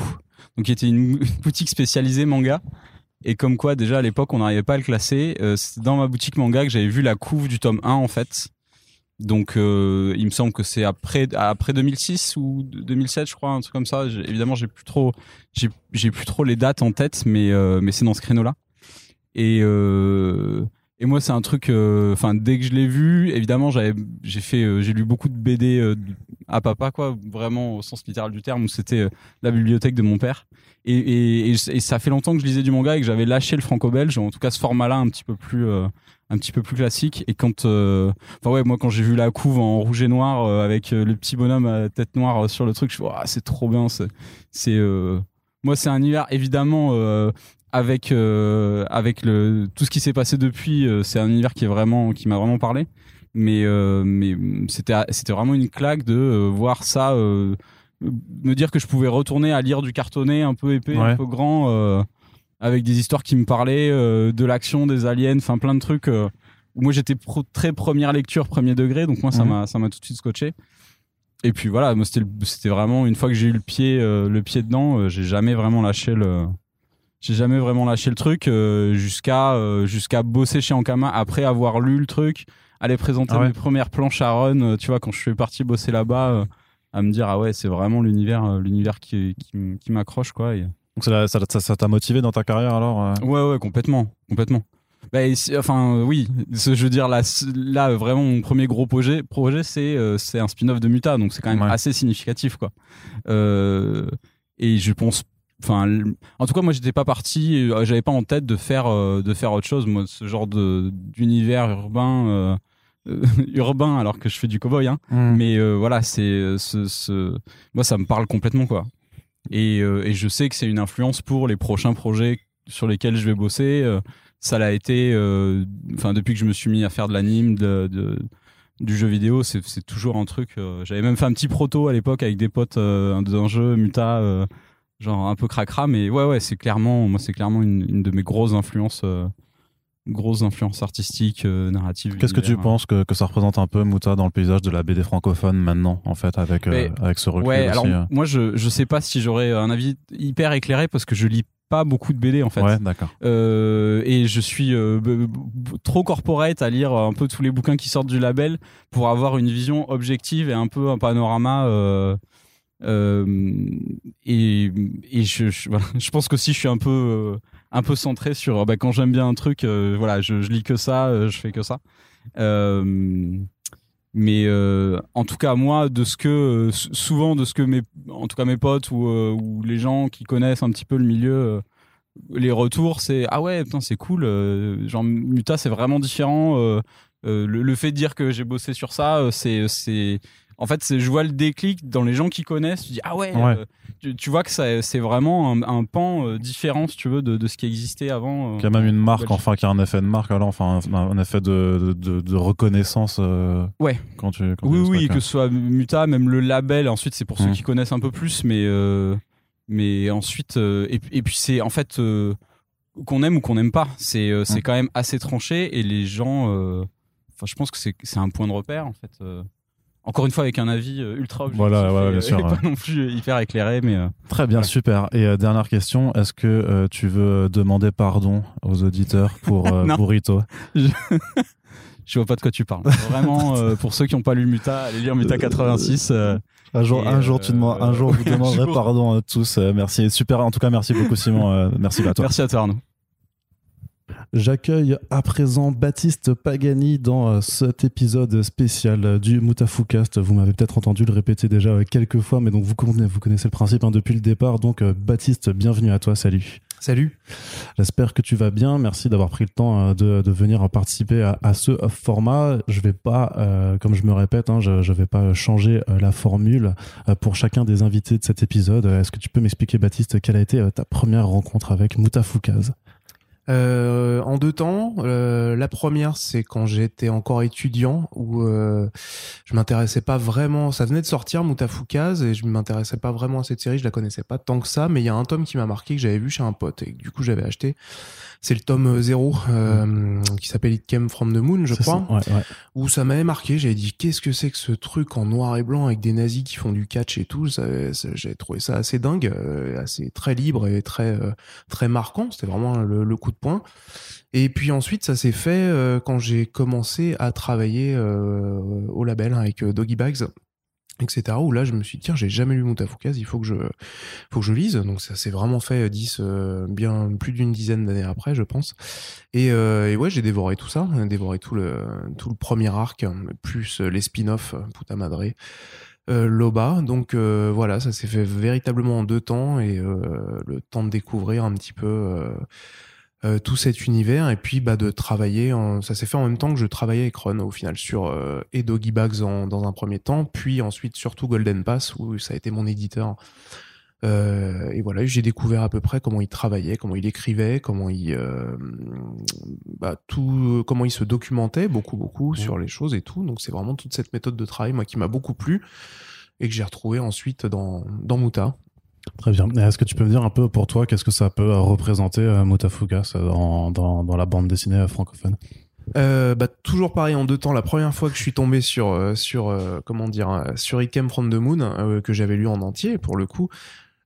donc qui était une boutique spécialisée manga. Et comme quoi, déjà à l'époque, on n'arrivait pas à le classer. Euh, C'était dans ma boutique manga que j'avais vu la couve du tome 1 en fait. Donc, euh, il me semble que c'est après après 2006 ou 2007, je crois, un truc comme ça. Évidemment, j'ai plus trop j'ai plus trop les dates en tête, mais euh, mais c'est dans ce créneau-là. Et euh, et moi, c'est un truc. Enfin, dès que je l'ai vu, évidemment, j'avais j'ai fait j'ai lu beaucoup de BD à papa, quoi, vraiment au sens littéral du terme, où c'était la bibliothèque de mon père. Et, ça fait longtemps que je lisais du manga et que j'avais lâché le franco-belge, en tout cas ce format-là un petit peu plus euh, un petit peu plus classique. Et quand, euh, enfin ouais, moi quand j'ai vu la couve en rouge et noir euh, avec le petit bonhomme à tête noire sur le truc, je suis Ouah, c'est trop bien. C'est, moi c'est un univers évidemment avec avec le tout ce qui s'est passé depuis. c'est un univers qui est vraiment qui m'a vraiment parlé. Mais mais c'était c'était vraiment une claque de voir ça. Me dire que je pouvais retourner à lire du cartonné un peu épais, Ouais. un peu grand, euh, avec des histoires qui me parlaient, euh, de l'action, des aliens, enfin plein de trucs. euh, où moi j'étais très première lecture, premier degré, donc moi ça Mhm. m'a ça m'a tout de suite scotché. Et puis voilà, moi c'était vraiment une fois que j'ai eu le pied le pied dedans, j'ai jamais vraiment lâché le j'ai jamais vraiment lâché le truc jusqu'à jusqu'à bosser chez Ankama après avoir lu le truc, aller présenter Ah ouais. mes premières planches à run, tu vois quand je suis parti bosser là-bas à me dire ah ouais, c'est vraiment l'univers euh, l'univers qui qui, m'accroche quoi. et- Donc ça ça- ça- ça t'a motivé dans ta carrière alors euh Ouais, ouais, complètement, complètement. Bah, enfin, euh, oui, je veux dire, là, là vraiment, mon premier gros projet, projet c'est c'est un spin-off de Muta, donc c'est quand même Ouais. assez significatif, quoi. Euh, et je pense, enfin, en tout cas, moi, j'étais pas parti, j'avais pas en tête de faire, de faire autre chose, moi, ce genre de d'univers urbain. urbain alors que je fais du cowboy hein. Hmm. mais euh, voilà c'est euh, ce, ce- moi ça me parle complètement quoi. Et, euh, et je sais que c'est une influence pour les prochains projets sur lesquels je vais bosser. Euh, ça l'a été enfin depuis que je me suis mis à faire de l'anime de, de- du jeu vidéo c'est toujours un truc j'avais même fait un petit proto à l'époque avec des potes d'un jeu muta genre un peu cracra mais ouais ouais c'est clairement moi c'est clairement une, une de mes grosses influences grosses influences artistiques euh, narratives Qu'est-ce que tu univers. penses que, que ça représente un peu Mouta dans le paysage de la BD francophone maintenant en fait avec euh, avec ce recul Ouais, aussi alors euh. moi je je sais pas si j'aurais un avis hyper éclairé parce que je lis pas beaucoup de BD en fait. Ouais, d'accord. Euh, et je suis euh, trop corporate à lire un peu tous les bouquins qui sortent du label pour avoir une vision objective et un peu un panorama. euh, et et je, je, voilà, je pense que si je suis un peu un peu centré sur bah, quand j'aime bien un truc, euh, voilà, je, lis que ça, euh, je fais que ça. Euh, mais euh, en tout cas moi de ce que euh, sou- souvent de ce que mes en tout cas mes potes ou, euh, ou les gens qui connaissent un petit peu le milieu euh, les retours c'est ah ouais putain c'est cool euh, genre Muta c'est vraiment différent euh, euh, le, fait de dire que j'ai bossé sur ça euh, c'est c'est en fait je vois le déclic dans les gens qui connaissent tu dis ah ouais, Ouais. euh, tu, tu vois que c'est vraiment un, un pan euh, différent si tu veux de, de ce qui existait avant euh, Qu'il y a même une marque, Belgique. enfin, qui a un effet de marque, alors, enfin, un, un effet de, de, de reconnaissance. euh, Ouais. Quand tu. quand Oui, tu oui, que ce soit Muta, même le label. Ensuite, c'est pour ceux Mm. qui connaissent un peu plus, mais euh, mais ensuite, et, et puis c'est en fait qu'on aime ou qu'on n'aime pas, c'est euh, c'est Mm. quand même assez tranché et les gens. Enfin, je pense que c'est c'est un point de repère en fait. Euh. encore une fois, avec un avis euh, ultra objectif. Voilà, ouais, et, bien euh, sûr, et ouais. pas non plus hyper éclairé, mais euh, Très bien, Voilà. super. Et euh, dernière question, est-ce que euh, tu veux demander pardon aux auditeurs pour euh. Burrito je vois pas de quoi tu parles. Vraiment, euh, pour ceux qui n'ont pas lu Muta, allez lire Muta 86. euh, Un jour, Et, un jour, euh, tu demandes, un jour, vous demanderez jour. pardon à tous. Euh, merci, super. En tout cas, merci beaucoup, Simon. Euh, merci à toi. Merci à toi, Arnaud. J'accueille à présent Baptiste Pagani dans euh, cet épisode spécial euh, du Moutafoukast. Vous m'avez peut-être entendu le répéter déjà euh, quelques fois, mais donc vous connaissez, vous connaissez le principe hein, depuis le départ. Donc Baptiste, bienvenue à toi, salut. Salut. J'espère que tu vas bien. Merci d'avoir pris le temps de, de venir participer à, à ce format. Je vais pas, euh, comme je me répète, hein, je, je vais pas changer la formule pour chacun des invités de cet épisode. Est-ce que tu peux m'expliquer, Baptiste, quelle a été ta première rencontre avec Moutafoukaz? Euh, en deux temps, euh, la première c'est quand j'étais encore étudiant où euh, je m'intéressais pas vraiment. Ça venait de sortir Moutafoukaz et je m'intéressais pas vraiment à cette série. Je la connaissais pas tant que ça, mais il y a un tome qui m'a marqué que j'avais vu chez un pote et du coup j'avais acheté. C'est le tome 0 euh, qui s'appelle It Came from the Moon, je crois. ça Ouais, ouais. où ça m'avait marqué. J'avais dit qu'est-ce que c'est que ce truc en noir et blanc avec des nazis qui font du catch et tout. J'ai trouvé ça assez dingue, euh, assez très libre et très euh, très marquant. C'était vraiment le, le coup de poing. Et puis ensuite, ça s'est fait euh, quand j'ai commencé à travailler euh, au label avec euh, Doggy Bags etc où là je me suis dit tiens j'ai jamais lu Moutafoukaz il faut que je faut que je lise. Donc ça s'est vraiment fait euh, 10 euh, bien plus d'une dizaine d'années après je pense. Et, euh, et ouais j'ai dévoré tout ça dévoré tout le tout le premier arc plus les spin-offs euh, Puta Madre euh, Loba. Donc voilà ça s'est fait véritablement en deux temps et le temps de découvrir un petit peu euh, tout cet univers et puis bah de travailler en... ça s'est fait en même temps que je travaillais avec Ron au final sur euh, et Doggy Bags en- dans un premier temps puis ensuite surtout Golden Pass où ça a été mon éditeur. Euh, et voilà j'ai découvert à peu près comment il travaillait comment il écrivait comment il euh, bah, tout comment il se documentait beaucoup beaucoup sur les choses et tout. Donc c'est vraiment toute cette méthode de travail moi qui m'a beaucoup plu et que j'ai retrouvé ensuite dans, dans Muta. Très bien. Est-ce que tu peux me dire un peu pour toi qu'est-ce que ça peut euh, représenter euh, Motafukas euh, dans, dans, dans la bande dessinée euh, francophone? Bah, toujours pareil en deux temps. La première fois que je suis tombé sur sur comment dire sur from the Moon que j'avais lu en entier pour le coup,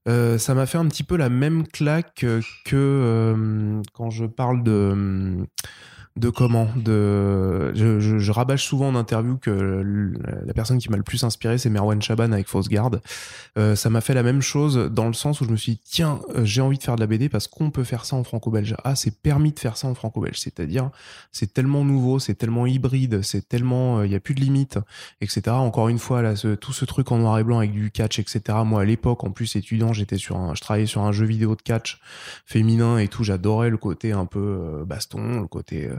ça m'a fait un petit peu la même claque que quand je parle de de comment de je, je, je rabâche souvent en interview que la personne qui m'a le plus inspiré c'est Merwan Chaban avec Fausse Garde. Euh, ça m'a fait la même chose dans le sens où je me suis dit tiens euh, j'ai envie de faire de la BD parce qu'on peut faire ça en franco-belge. Ah c'est permis de faire ça en franco-belge. C'est-à-dire c'est tellement nouveau c'est tellement hybride c'est tellement il y a plus de limites etc encore une fois là ce- tout ce truc en noir et blanc avec du catch etc moi à l'époque en plus étudiant j'étais sur un je travaillais sur un jeu vidéo de catch féminin et tout. J'adorais le côté un peu euh, baston le côté euh,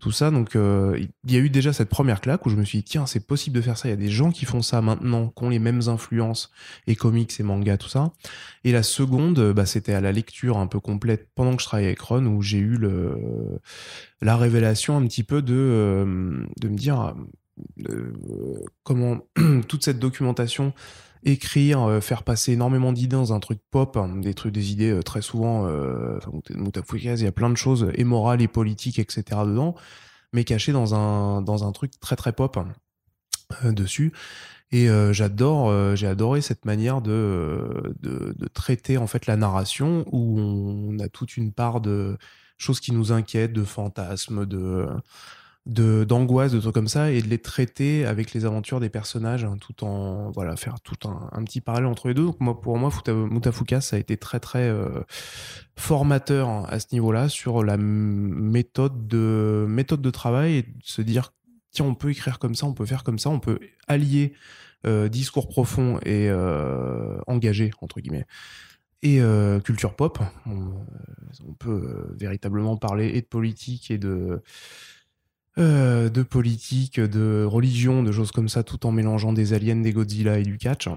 tout ça. Donc euh, il y a eu déjà cette première claque où je me suis dit tiens c'est possible de faire ça. Il y a des gens qui font ça maintenant qui ont les mêmes influences et comics et mangas tout ça. Et la seconde euh, bah, c'était à la lecture un peu complète pendant que je travaillais avec Ron où j'ai eu le la révélation un petit peu de euh, de me dire comment toute cette documentation écrire, euh, faire passer énormément d'idées dans un truc pop, hein, des trucs, des idées euh, très souvent, euh, il y a plein de choses, et morales et politiques, etc. dedans, mais cachées dans un, dans un truc très très pop euh, dessus. Et j'adore, j'ai adoré cette manière de, de, de traiter en fait la narration où on a toute une part de choses qui nous inquiètent, de fantasmes, de de d'angoisse, de trucs comme ça, et de les traiter avec les aventures des personnages, hein, tout en voilà faire tout un, un petit parallèle entre les deux. Donc moi, pour moi, Mutafuka, ça a été très très euh, formateur hein, à ce niveau-là sur la méthode de méthode de travail et de se dire tiens, on peut écrire comme ça, on peut faire comme ça, on peut allier euh, discours profond et euh, engagé entre guillemets et culture pop. On, peut véritablement parler et de politique et de euh, de politique, de religion, de choses comme ça, tout en mélangeant des aliens, des Godzilla et du catch.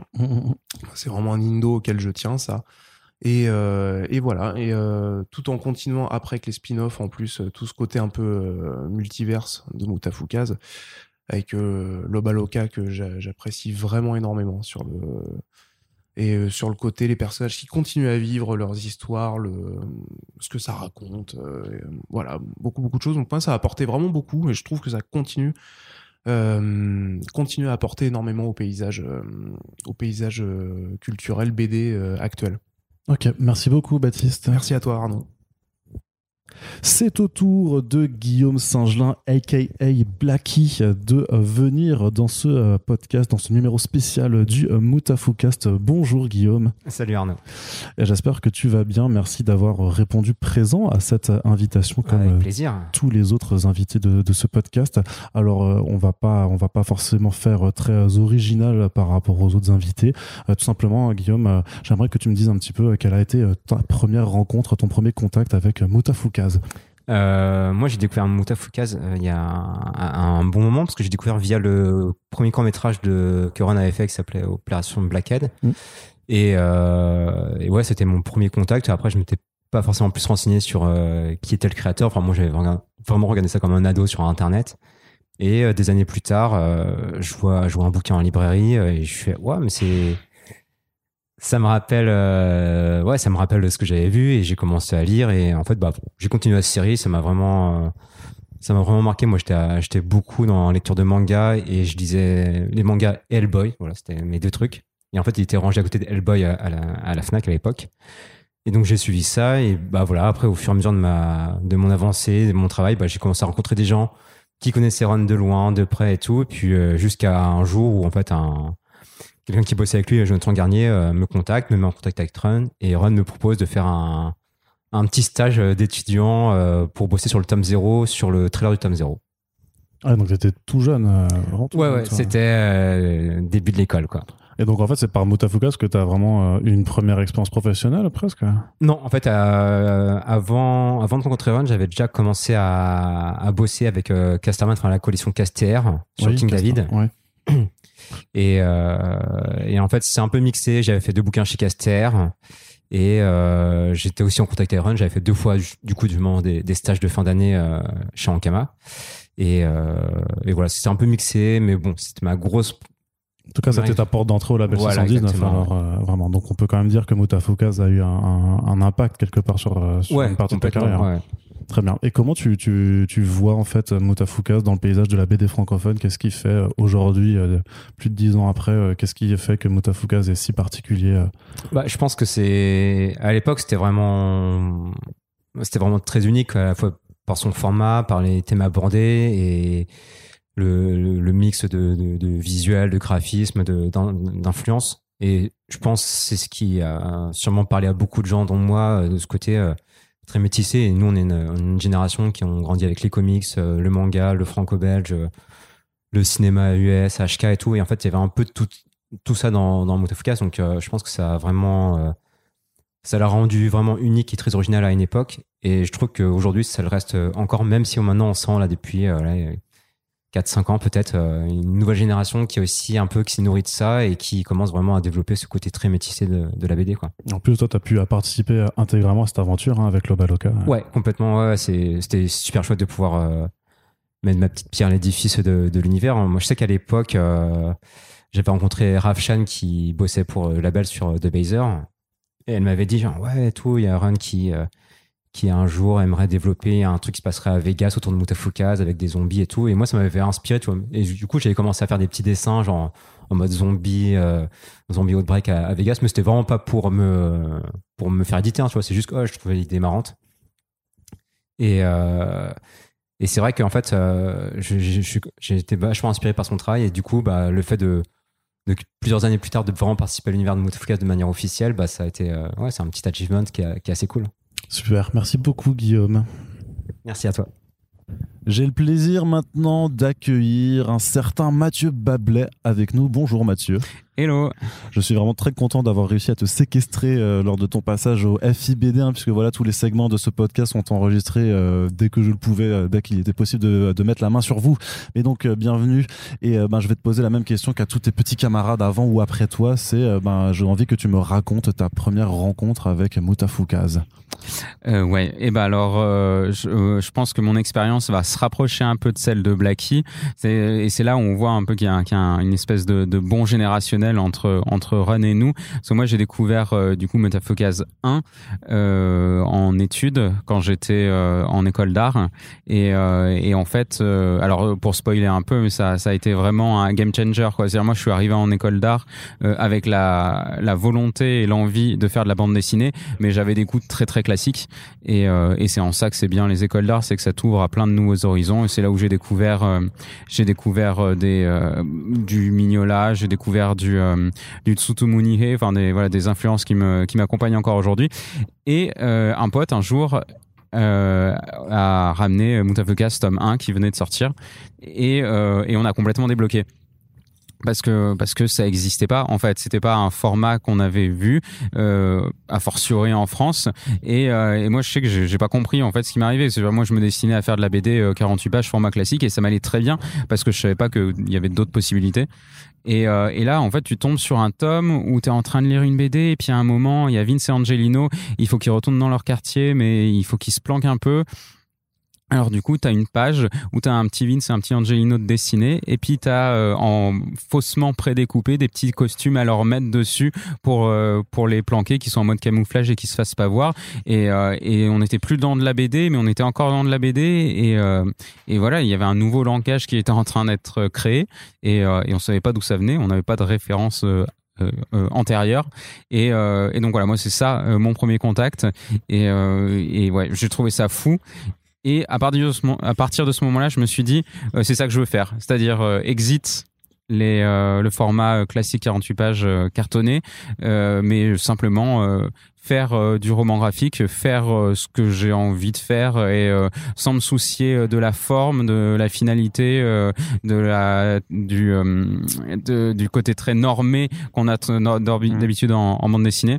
C'est vraiment un indo auquel je tiens, ça. Et, euh, et voilà, et euh, tout en continuant après que les spin-offs, en plus, tout ce côté un peu multiverse de Mutafukaz, avec Loba Loca que j'a- j'apprécie vraiment énormément sur le et euh, sur le côté les personnages qui continuent à vivre leurs histoires, le ce que ça raconte, euh, euh, voilà beaucoup beaucoup de choses. Donc moi ça a apporté vraiment beaucoup et je trouve que ça continue euh, continue à apporter énormément au paysage euh, au paysage culturel BD actuel. Ok, merci beaucoup Baptiste. Merci à toi Arnaud. C'est au tour de Guillaume Singelin, aka Blacky, de euh, venir dans ce euh, podcast, dans ce numéro spécial du euh, Moutafoukast. Bonjour Guillaume. Salut Arnaud. Et J'espère que tu vas bien. Merci d'avoir répondu présent à cette invitation comme Avec plaisir. tous les autres invités de, de ce podcast. Alors, on va pas, on va pas forcément faire très original par rapport aux autres invités. Tout simplement, euh, Guillaume, j'aimerais que tu me dises un petit peu quelle a été ta première rencontre, ton premier contact avec euh, Euh, moi, j'ai découvert Moutafoukaz euh, il y a un, un bon moment parce que j'ai découvert via le premier court métrage de que Ron avait fait qui s'appelait Opération Blackhead. Mm. Et, euh, et ouais, c'était mon premier contact. Après, je m'étais pas forcément plus renseigné sur qui était le créateur. Enfin, moi, j'avais vraiment regardé ça comme un ado sur Internet. Et des années plus tard, je vois, je vois un bouquin en librairie et je fais ouais, mais c'est ça me rappelle euh, ouais ça me rappelle ce que j'avais vu et j'ai commencé à lire et en fait bah j'ai continué la série ça m'a vraiment euh, ça m'a vraiment marqué. Moi j'étais j'étais beaucoup dans la lecture de manga et je lisais les mangas Hellboy. Voilà c'était mes deux trucs. Et en fait il était rangé à côté de Hellboy à, à la, à la Fnac à l'époque. Et donc j'ai suivi ça et bah voilà après au fur et à mesure de ma de mon avancée de mon travail bah, j'ai commencé à rencontrer des gens qui connaissaient Ron de loin de près et tout. Et puis euh, jusqu'à un jour où en fait un quelqu'un qui bossait avec lui, Jonathan Garnier, euh, me contacte, me met en contact avec Ron, et Ron me propose de faire un, un petit stage euh, d'étudiant euh, pour bosser sur le tome 0, sur le trailer du tome 0. Ah, donc t'étais tout jeune. vraiment tout Ouais, jeune, ouais, c'était euh, début de l'école, quoi. Et donc en fait, c'est par Moutafoukaz que t'as vraiment euh, une première expérience professionnelle presque? Non, en fait, euh, avant, avant de rencontrer Ron, j'avais déjà commencé à, à bosser avec euh, Casterman, enfin la coalition Caster, sur Oui, King Castor, David. ouais. Et, euh, et en fait, c'est un peu mixé. J'avais fait deux bouquins chez Caster. Et euh, j'étais aussi en contact avec Ron. J'avais fait deux fois, du coup, du moment des, des stages de fin d'année euh, chez Ankama. Et, euh, et voilà, c'était un peu mixé. Mais bon, c'était ma grosse En tout cas, c'était Ouais. ta porte d'entrée au label Voilà, 79. exactement. Alors, vraiment. Donc, on peut quand même dire que Mutafukaz a eu un, un- un impact quelque part sur, sur une partie de ta carrière. ouais. Très bien. Et comment tu, tu, tu vois en fait Mutafukaz dans le paysage de la BD francophone? Qu'est-ce qui fait euh, aujourd'hui, euh, plus de dix ans après, euh, qu'est-ce qui fait que Mutafukaz est si particulier Bah, je pense que c'est à l'époque c'était vraiment c'était vraiment très unique à la fois par son format, par les thèmes abordés et le, le, le mix de, de, de visuel, de graphisme, d'influence. Et je pense que c'est ce qui a sûrement parlé à beaucoup de gens, dont moi, de ce côté très métissé. Et nous, on est une, génération qui ont grandi avec les comics, euh, le manga, le franco-belge, euh, le cinéma US, HK et tout. Et en fait, il y avait un peu de tout, tout ça dans, dans. Donc, euh, je pense que ça a vraiment. ça l'a rendu vraiment unique et très original à une époque. Et je trouve qu'aujourd'hui, ça le reste encore, même si maintenant on sent là depuis là, 4-5 ans peut-être, euh, une nouvelle génération qui est aussi un peu, qui s'est nourrie de ça et qui commence vraiment à développer ce côté très métissé de, de la BD. Quoi. En plus, toi, tu as pu euh, participer euh, intégralement à cette aventure hein, avec Lobaloka. Ouais, complètement. Ouais, c'est- c'était super chouette de pouvoir euh, mettre ma petite pierre à l'édifice de, de l'univers. Moi, je sais qu'à l'époque, euh, j'avais rencontré Raph Chan qui bossait pour le label sur The Baser. Et elle m'avait dit, genre, ouais, tout, il y a Run qui, euh, qui un jour aimerait développer un truc qui se passerait à Vegas autour de Mutafukaz avec des zombies et tout. Et moi, ça m'avait inspiré, tu vois. Et du coup, j'avais commencé à faire des petits dessins, genre en mode zombie, euh, zombie outbreak à, à Vegas. Mais c'était vraiment pas pour me, pour me faire éditer, hein, tu vois. C'est juste oh, je trouvais l'idée marrante. Et, euh, et c'est vrai qu'en fait, euh, j'ai été vachement inspiré par son travail. Et du coup, bah, le fait de, plusieurs années plus tard de vraiment participer à l'univers de Mutafukaz de manière officielle, bah, ça a été, ouais, c'est un petit achievement qui est assez cool. Super. Merci beaucoup, Guillaume. Merci à toi. J'ai le plaisir maintenant d'accueillir un certain Mathieu Bablet avec nous. Bonjour Mathieu. Hello. Je suis vraiment très content d'avoir réussi à te séquestrer euh, lors de ton passage au FIBD, hein, puisque voilà, tous les segments de ce podcast sont enregistrés euh, dès que je le pouvais, euh, dès qu'il était possible de, de mettre la main sur vous. Et donc, bienvenue. Et ben, je vais te poser la même question qu'à tous tes petits camarades avant ou après toi. C'est, ben, j'ai envie que tu me racontes ta première rencontre avec Mutafukaz. Euh, ouais, et ben alors, je, je pense que mon expérience va se rapprocher un peu de celle de Blackie. Et c'est là où on voit un peu qu'il y a, une espèce de, de bon générationnel entre entre Run et nous. Parce que moi, j'ai découvert euh, du coup Metafocase 1 euh, en études quand j'étais euh, en école d'art. Et, en fait, alors pour spoiler un peu, mais ça, a été vraiment un game changer. C'est-à-dire moi, je suis arrivé en école d'art avec la, volonté et l'envie de faire de la bande dessinée, mais j'avais des goûts très très classiques. Et, et c'est en ça que c'est bien les écoles d'art, c'est que ça t'ouvre à plein de nouveaux Et c'est là où j'ai découvert, euh, j'ai découvert euh, euh, du Mignola, j'ai découvert du du Tsutomunihe, enfin des voilà des influences qui me qui m'accompagnent encore aujourd'hui. Et un pote un jour a ramené Mutafukaz tome 1 qui venait de sortir et, et on a complètement débloqué parce que parce que ça existait pas. En fait c'était pas un format qu'on avait vu euh, a fortiori en France. Et, euh, et moi je sais que j'ai pas compris en fait ce qui m'arrivait c'est moi je me destinais à faire de la BD euh, 48 pages format classique et ça m'allait très bien parce que je savais pas qu'il y avait d'autres possibilités. Et, euh, et là en fait tu tombes sur un tome où tu es en train de lire une BD et puis à un moment il y a Vince et Angelino il faut qu'ils retournent dans leur quartier mais il faut qu'ils se planquent un peu alors du coup, tu as une page où tu as un petit Vince un petit Angelino de dessiné, et puis tu as en faussement prédécoupé des petits costumes à leur mettre dessus pour, euh, pour les planquer, qui sont en mode camouflage et qui se fassent pas voir. Et, euh, et on n'était plus dans de la BD, mais on était encore dans de la BD, et, euh, et voilà, il y avait un nouveau langage qui était en train d'être créé, et, euh, et on savait pas d'où ça venait, on n'avait pas de référence. Euh, euh, euh, antérieure. Et, euh, et donc voilà moi c'est ça euh, mon premier contact. Et, euh, et ouais j'ai trouvé ça fou et à partir de ce, mo- à partir de ce moment-là, je me suis dit, euh, c'est ça que je veux faire. C'est-à-dire euh, exit les, euh, le format classique 48 pages cartonné, mais simplement faire du roman graphique, faire ce que j'ai envie de faire et sans me soucier de la forme, de la finalité, de la du de- du côté très normé qu'on a d'orbi- d'habitude en, en bande dessinée.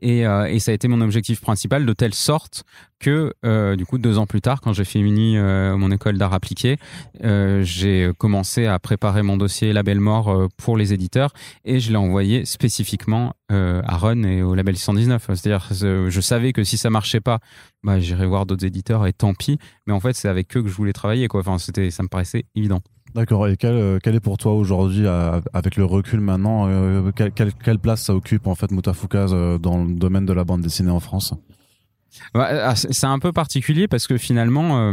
Et, euh, et ça a été mon objectif principal de telle sorte que euh, du coup deux ans plus tard quand j'ai fini euh, mon école d'art appliqué j'ai commencé à préparer mon dossier label mort pour les éditeurs et je l'ai envoyé spécifiquement à Run et au label 119 c'est-à-dire je savais que si ça marchait pas bah, j'irais voir d'autres éditeurs et tant pis. Mais en fait c'est avec eux que je voulais travailler enfin c'était ça me paraissait évident D'accord. Et quelle, euh, est pour toi aujourd'hui, avec le recul maintenant, euh, quelle, place ça occupe en fait Mutafukaz euh, dans le domaine de la bande dessinée en France? Ah, c'est un peu particulier parce que finalement,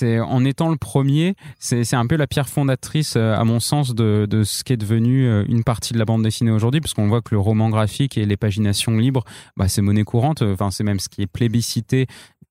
en étant le premier, c'est un peu la pierre fondatrice, à mon sens, de, ce qui est devenu une partie de la bande dessinée aujourd'hui, parce qu'on voit que le roman graphique et les paginations libres, bah, c'est monnaie courante. Enfin, c'est même ce qui est plébiscité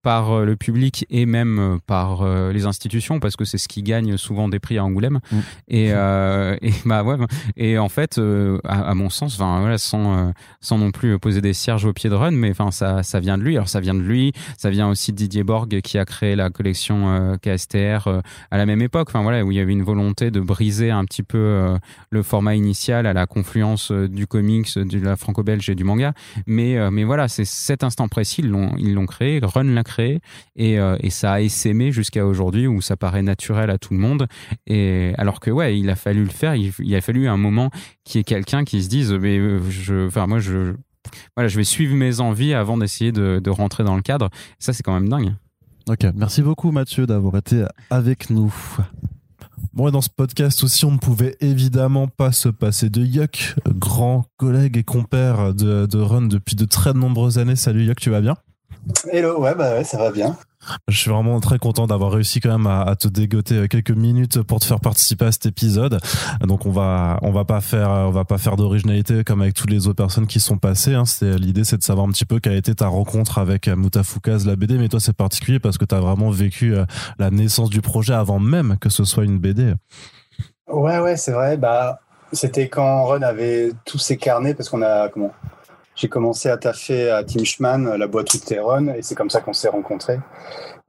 par euh, le public et même euh, par euh, les institutions parce que c'est ce qui gagne souvent des prix à Angoulême. Mm. et, euh, et bah ouais et en fait euh, à, à mon sens enfin voilà sans sans non plus poser des cierges au pied de Run mais enfin ça ça vient de lui. Alors ça vient de lui. Ça vient aussi de Didier Borg qui a créé la collection euh, KSTR à la même époque. Enfin voilà où il y avait une volonté de briser un petit peu le format initial à la confluence du comics de la franco-belge et du manga. Mais mais voilà c'est cet instant précis ils l'ont ils l'ont créé. Run l'a créé et, euh, et ça a essaimé jusqu'à aujourd'hui où ça paraît naturel à tout le monde. Et alors que ouais il a fallu le faire. Il, il a fallu un moment qu'il y ait quelqu'un qui se dise mais euh, je enfin moi je voilà je vais suivre mes envies avant d'essayer de, de rentrer dans le cadre. Ça c'est quand même dingue. Ok, merci beaucoup Mathieu d'avoir été avec nous. Bon, et dans ce podcast aussi, on ne pouvait évidemment pas se passer de Yuck, grand collègue et compère de, de Run depuis de très nombreuses années. Salut Yuck, tu vas bien? Hello, ouais, bah ouais, ça va bien. Je suis vraiment très content d'avoir réussi quand même à, à te dégoter quelques minutes pour te faire participer à cet épisode. Donc on va on va pas faire on va pas faire d'originalité comme avec toutes les autres personnes qui sont passées. Hein. L'idée c'est de savoir un petit peu quelle a été ta rencontre avec euh, Mutafukaz la BD. Mais toi c'est particulier parce que tu as vraiment vécu euh, la naissance du projet avant même que ce soit une BD. Ouais, ouais, c'est vrai. Bah, c'était quand Run avait tous ses carnets parce qu'on a comment J'ai commencé à taffer à Tim Schman, la boîte Run, et c'est comme ça qu'on s'est rencontrés.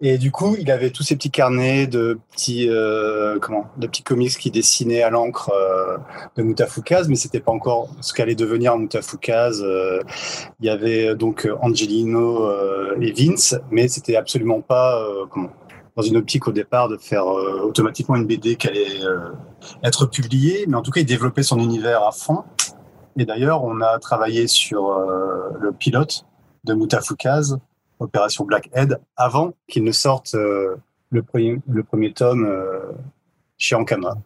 Et du coup, il avait tous ces petits carnets de petits euh, comment de petits comics qui dessinaient à l'encre euh, de Mutafukaz, mais c'était pas encore ce qu'allait devenir Mutafukaz. Euh, il y avait donc Angelino euh, et Vince, mais c'était absolument pas euh, dans une optique au départ de faire euh, automatiquement une BD qui allait euh, être publiée, mais en tout cas, il développait son univers à fond. Et d'ailleurs, on a travaillé sur euh, le pilote de Mutafukaz, Opération Blackhead, avant qu'il ne sorte euh, le, premier, le premier tome euh, chez Ankama.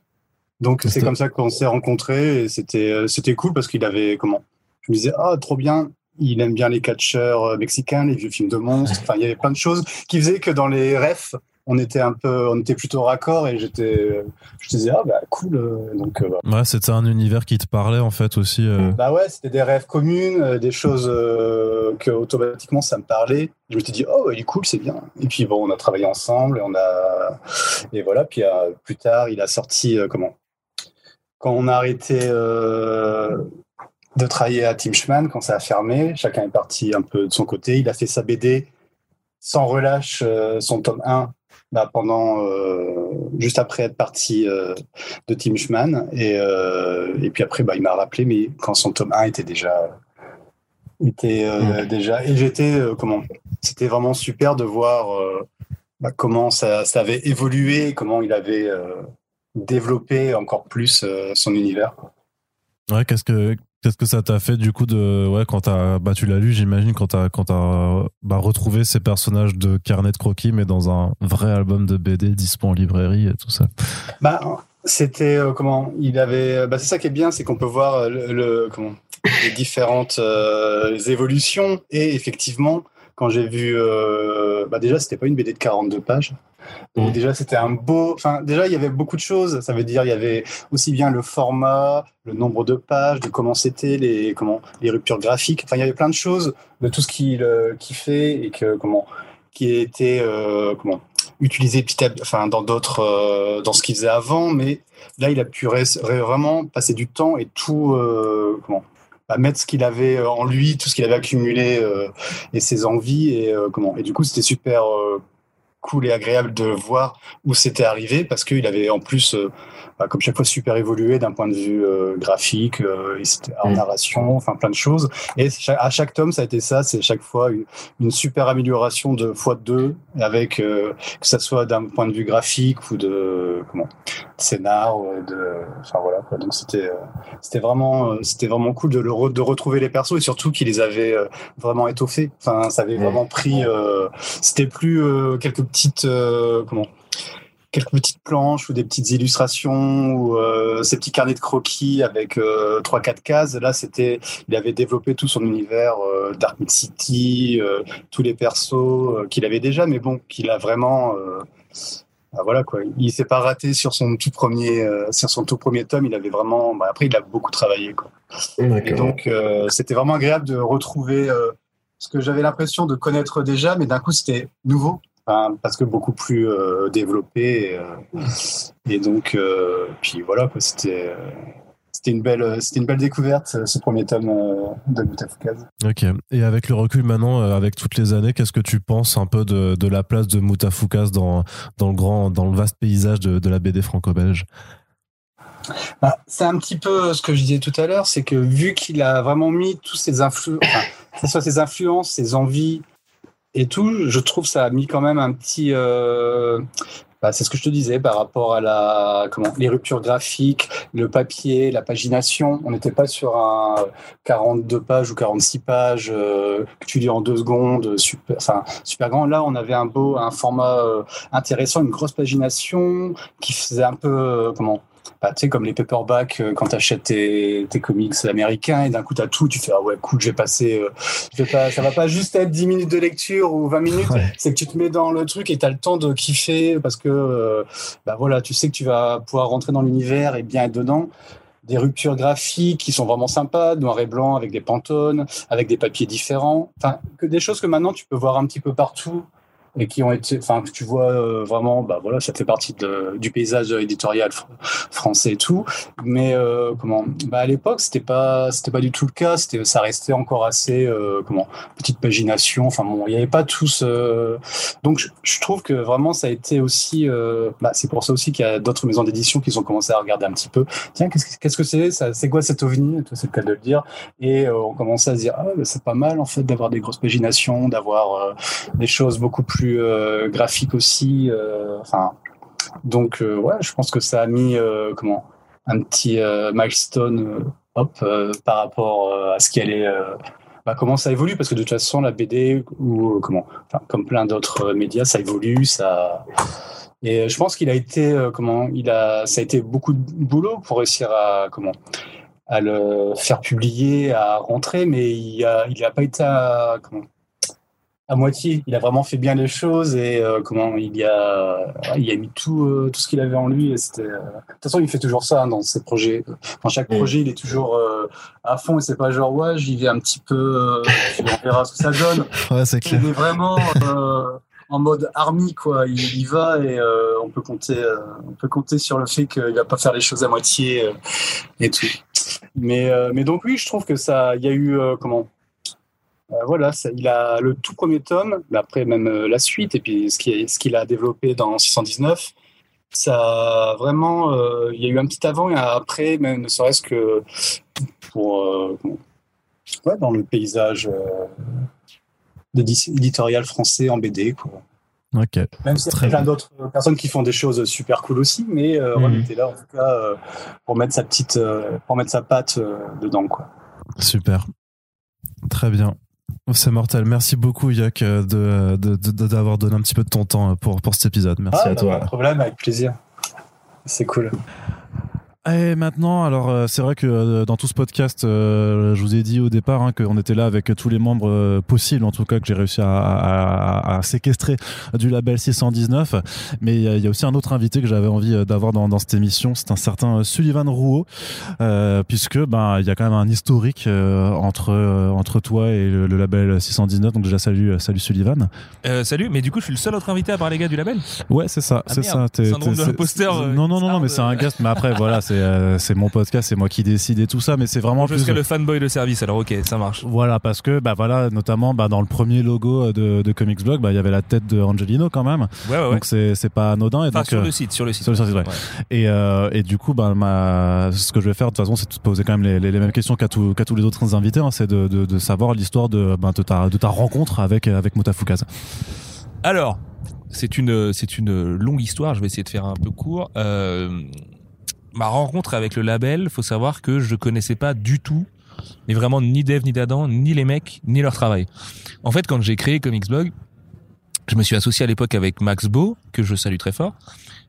Donc c'est comme ça qu'on s'est rencontrés et c'était c'était cool parce qu'il avait comment Je me disais ah trop bien, il aime bien les catcheurs mexicains, les vieux films de monstres. Enfin il y avait plein de choses qui faisaient que dans les refs on était un peu on était plutôt raccord et j'étais je disais ah bah cool euh, donc euh. Ouais, c'était un univers qui te parlait en fait aussi. euh. Bah ouais, c'était des rêves communes, des choses euh, que automatiquement ça me parlait. Je me suis dit oh il est cool, c'est bien. Et puis bon, on a travaillé ensemble, et on a et voilà. Puis euh, plus tard, il a sorti comment? Quand on a arrêté de travailler à Tim Schman, quand ça a fermé, chacun est parti un peu de son côté. Il a fait sa BD sans relâche, son tome 1 bah, pendant euh, juste après être parti euh, de Tim Schman et, euh, et puis après bah, il m'a rappelé mais quand son tome 1 était déjà était euh, déjà et j'étais comment c'était vraiment super de voir bah, comment ça, ça avait évolué comment il avait développé encore plus euh, son univers. Ouais, qu'est-ce que qu'est-ce que ça t'a fait du coup de ouais quand t'as bah tu l'as lu j'imagine quand t'as quand t'as bah, retrouvé ces personnages de carnet de croquis mais dans un vrai album de BD dispo en librairie et tout ça? Bah, c'était euh, comment? Il avait. Bah, c'est ça qui est bien, c'est qu'on peut voir euh, le, comment? Les différentes euh, évolutions et effectivement, quand j'ai vu, euh, bah déjà c'était pas une BD de 42 pages. Donc déjà c'était un beau. Enfin déjà il y avait beaucoup de choses. Ça veut dire il y avait aussi bien le format, le nombre de pages, de comment c'était les comment les ruptures graphiques. Enfin il y avait plein de choses de tout ce qu'il qu'il fait et que comment qui était euh, comment utilisé petit à- enfin dans d'autres euh, dans ce qu'il faisait avant mais là il a pu vraiment passer du temps et tout euh, comment bah, mettre ce qu'il avait euh, en lui tout ce qu'il avait accumulé euh, et ses envies et euh, comment et du coup c'était super euh, cool et agréable de voir où c'était arrivé parce qu'il avait en plus euh, bah, comme chaque fois super évolué d'un point de vue euh, graphique euh, en Mm. narration enfin plein de choses et à chaque tome ça a été ça c'est chaque fois une, super amélioration de fois deux avec que ça soit d'un point de vue graphique ou de comment scénar ou de enfin voilà quoi. donc c'était euh, c'était vraiment euh, c'était vraiment cool de le re- de retrouver les persos et surtout qu'il les avait euh, vraiment étoffés enfin ça avait vraiment pris euh, c'était plus euh, quelques petites euh, comment quelques petites planches ou des petites illustrations ou euh, ces petits carnets de croquis avec euh, trois quatre cases. Là, c'était, il avait développé tout son univers euh, Dark City, euh, tous les persos euh, qu'il avait déjà, mais bon, qu'il a vraiment. Bah voilà quoi, il s'est pas raté sur son tout premier, euh, sur son tout premier tome. Il avait vraiment. bah, après, il a beaucoup travaillé quoi. Et donc, euh, c'était vraiment agréable de retrouver euh, ce que j'avais l'impression de connaître déjà, mais d'un coup, c'était nouveau. Parce que beaucoup plus développé. Et, et donc, puis voilà, quoi, c'était. Euh, c'était une belle, c'était une belle découverte, ce premier tome euh, de Mutafukaz. Ok. Et avec le recul maintenant, euh, avec toutes les années, qu'est-ce que tu penses un peu de, de la place de Mutafukas dans, dans le grand, dans le vaste paysage de, de la BD franco-belge? Bah, c'est un petit peu ce que je disais tout à l'heure, c'est que vu qu'il a vraiment mis tous ses influences, enfin, que ce soit ses influences, ses envies et tout, je trouve ça a mis quand même un petit. euh, bah, c'est ce que je te disais par rapport à la comment les ruptures graphiques, le papier, la pagination. On n'était pas sur un 42 pages ou 46 pages euh, que tu lis en deux secondes, super, enfin super grand. Là, on avait un beau, un format euh, intéressant, une grosse pagination qui faisait un peu euh, comment bah, tu sais, comme les paperbacks, euh, quand tu achètes tes, tes comics américains et d'un coup tu as tout, tu fais Ah ouais, cool, je vais passer. euh, je vais pas, ça va pas juste être 10 minutes de lecture ou 20 minutes, Ouais. c'est que tu te mets dans le truc et tu as le temps de kiffer parce que euh, bah voilà, tu sais que tu vas pouvoir rentrer dans l'univers et bien être dedans. Des ruptures graphiques qui sont vraiment sympas, noir et blanc avec des pantones, avec des papiers différents. Enfin, que des choses que maintenant tu peux voir un petit peu partout et qui ont été, enfin, que tu vois euh, vraiment, bah voilà, ça fait partie de, du paysage éditorial fr- français et tout. Mais euh, comment, bah à l'époque, c'était pas, c'était pas du tout le cas. C'était, ça restait encore assez, euh, comment, petite pagination. Enfin bon, il n'y avait pas tout ce. Donc, je, trouve que vraiment, ça a été aussi, euh, bah, c'est pour ça aussi qu'il y a d'autres maisons d'édition qui ont commencé à regarder un petit peu. Tiens, qu'est-ce, que- qu'est-ce que c'est? C'est quoi cet ovni C'est le cas de le dire. Et euh, on commençait à se dire, ah, bah, c'est pas mal en fait d'avoir des grosses paginations, d'avoir euh, des choses beaucoup plus euh, graphiques aussi. euh, Enfin, donc euh, ouais, je pense que ça a mis comment un petit milestone hop par rapport à ce qui allait. bah, comment ça évolue parce que de toute façon la BD ou comment, comme plein d'autres médias, ça évolue, ça. Et je pense qu'il a été comment, il a, ça a été beaucoup de boulot pour réussir à comment à le faire publier, à rentrer, mais il a, il a pas été à, comment, à moitié. Il a vraiment fait bien les choses et euh, comment il y a, il a mis tout, euh, tout ce qu'il avait en lui. Et c'était, euh, de toute façon, il fait toujours ça hein, dans ses projets. Dans chaque projet, il est toujours à fond et c'est pas genre ouais, j'y vais un petit peu, on verra ce que ça donne. Ouais, c'est clair. Il est vraiment en mode army quoi. Il y va et on peut compter, on peut compter sur le fait qu'il va pas faire les choses à moitié et tout. Mais mais donc oui, je trouve que ça, il y a eu comment. Euh, voilà, ça- il a le tout premier tome, après même euh, la suite et puis ce qu'il ce qu'il a développé dans 619, ça vraiment, euh, il y a eu un petit avant et un après, même ne serait-ce que pour euh, ouais, dans le paysage euh, éditorial français en BD. Quoi. Ok. Même s'il y a plein d'autres personnes qui font des choses super cool aussi, mais Mhm. Ron était là en tout cas pour mettre sa petite, pour mettre sa patte dedans quoi. Super. Très bien. C'est mortel. Merci beaucoup, Yak, euh, de, de- de- d'avoir donné un petit peu de ton temps euh, pour, pour cet épisode. Merci Ah, à bah, toi. Pas de problème, avec plaisir. C'est cool. Et maintenant, alors euh, c'est vrai que euh, dans tout ce podcast, euh, je vous ai dit au départ hein, qu'on était là avec tous les membres possibles, en tout cas que j'ai réussi à, à- à séquestrer du label 619. Mais il y a- aussi un autre invité que j'avais envie d'avoir dans, dans cette émission, c'est un certain Sullivan Rouault, euh, puisque ben il y a quand même un historique entre entre toi et le, le label 619. Donc déjà salut salut Sullivan. Euh, salut, mais du coup, je suis le seul autre invité à part les gars du label? Ouais, c'est ça, Ah, c'est ça. Syndrome de c'est- l'imposteur, Non, non, non, non, mais c'est un guest. Mais après, voilà, c'est euh, c'est mon podcast, c'est moi qui décide et tout ça. Mais c'est vraiment Je plus. serai le fanboy de service, alors ok, ça marche. Voilà, parce que bah voilà, notamment bah, dans le premier logo de, de Comics Blog, bah il y avait la tête de Angelino quand même. Ouais, ouais, ouais. Donc c'est c'est pas anodin. Et Enfin, donc, sur euh, le site, sur le site. sur le site. Et, euh, et du coup, bah, ma... ce que je vais faire de toute façon, c'est de te poser quand même les, les, les mêmes questions qu'à tous les autres invités. hein. c'est de, de, de savoir l'histoire de, bah, de, ta, de ta rencontre avec, avec Mutafukaz. Alors, c'est une, c'est une longue histoire, je vais essayer de faire un peu court. Euh, ma rencontre avec le label, faut savoir que je connaissais pas du tout, mais vraiment ni Dev, ni d'Adam, ni les mecs, ni leur travail. En fait, quand j'ai créé Comics Blog, je me suis associé à l'époque avec Max Beau, que je salue très fort,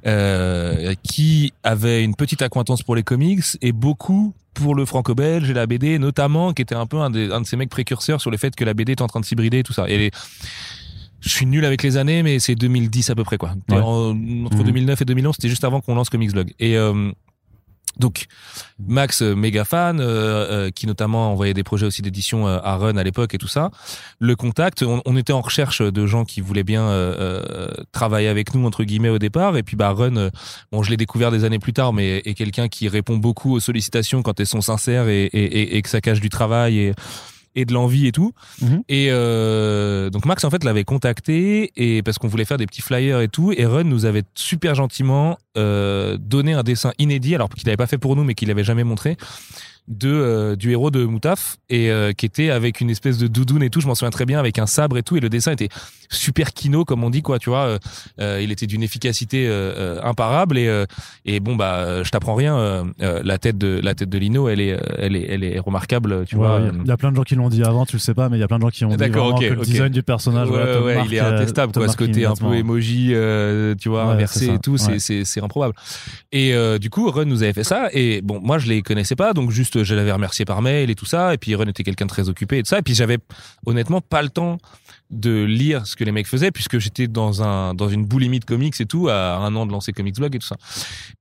euh, qui avait une petite acquaintance pour les comics et beaucoup pour le franco-belge et la BD notamment, qui était un peu un, des, un de ces mecs précurseurs sur le fait que la BD est en train de s'hybrider et tout ça. Et les- je suis nul avec les années, mais c'est 2010 à peu près quoi. Ouais. En- entre Mhm. 2009 et 2011, c'était juste avant qu'on lance Comics Blog. Et euh, donc Max, euh, méga fan, euh, euh, qui notamment envoyait des projets aussi d'édition euh, à Run à l'époque et tout ça. Le contact, on, on était en recherche de gens qui voulaient bien euh, travailler avec nous entre guillemets au départ. Et puis bah Run, bon je l'ai découvert des années plus tard, mais est quelqu'un qui répond beaucoup aux sollicitations quand elles sont sincères et, et, et, et que ça cache du travail et et de l'envie et tout. Mhm. Et euh, donc Max en fait l'avait contacté et parce qu'on voulait faire des petits flyers et tout. Et Run nous avait super gentiment euh, donné un dessin inédit, alors qu'il n'avait pas fait pour nous mais qu'il avait jamais montré de euh, du héros de Moutaf et euh, qui était avec une espèce de doudoune et tout. Je m'en souviens très bien avec un sabre et tout et le dessin était super kino comme on dit quoi tu vois euh, il était d'une efficacité imparable et et bon bah je t'apprends rien la tête de la tête de Lino elle est elle est elle est remarquable tu Ouais, vois il y a- plein de gens qui l'ont dit avant, tu le sais pas, mais il y a plein de gens qui ont dit vraiment que le design du personnage, Ouais, voilà, ouais, marque, il est intestable te quoi ce côté un peu emoji tu vois inversé et tout c'est c'est improbable. Et du coup Run nous avait fait ça et bon moi je les connaissais pas donc juste je l'avais remercié par mail et tout ça et puis Run était quelqu'un de très occupé et tout ça et puis j'avais honnêtement pas le temps de lire ce que les mecs faisaient puisque j'étais dans un dans une boulimie de comics et tout à un an de lancer Comics Blog et tout ça.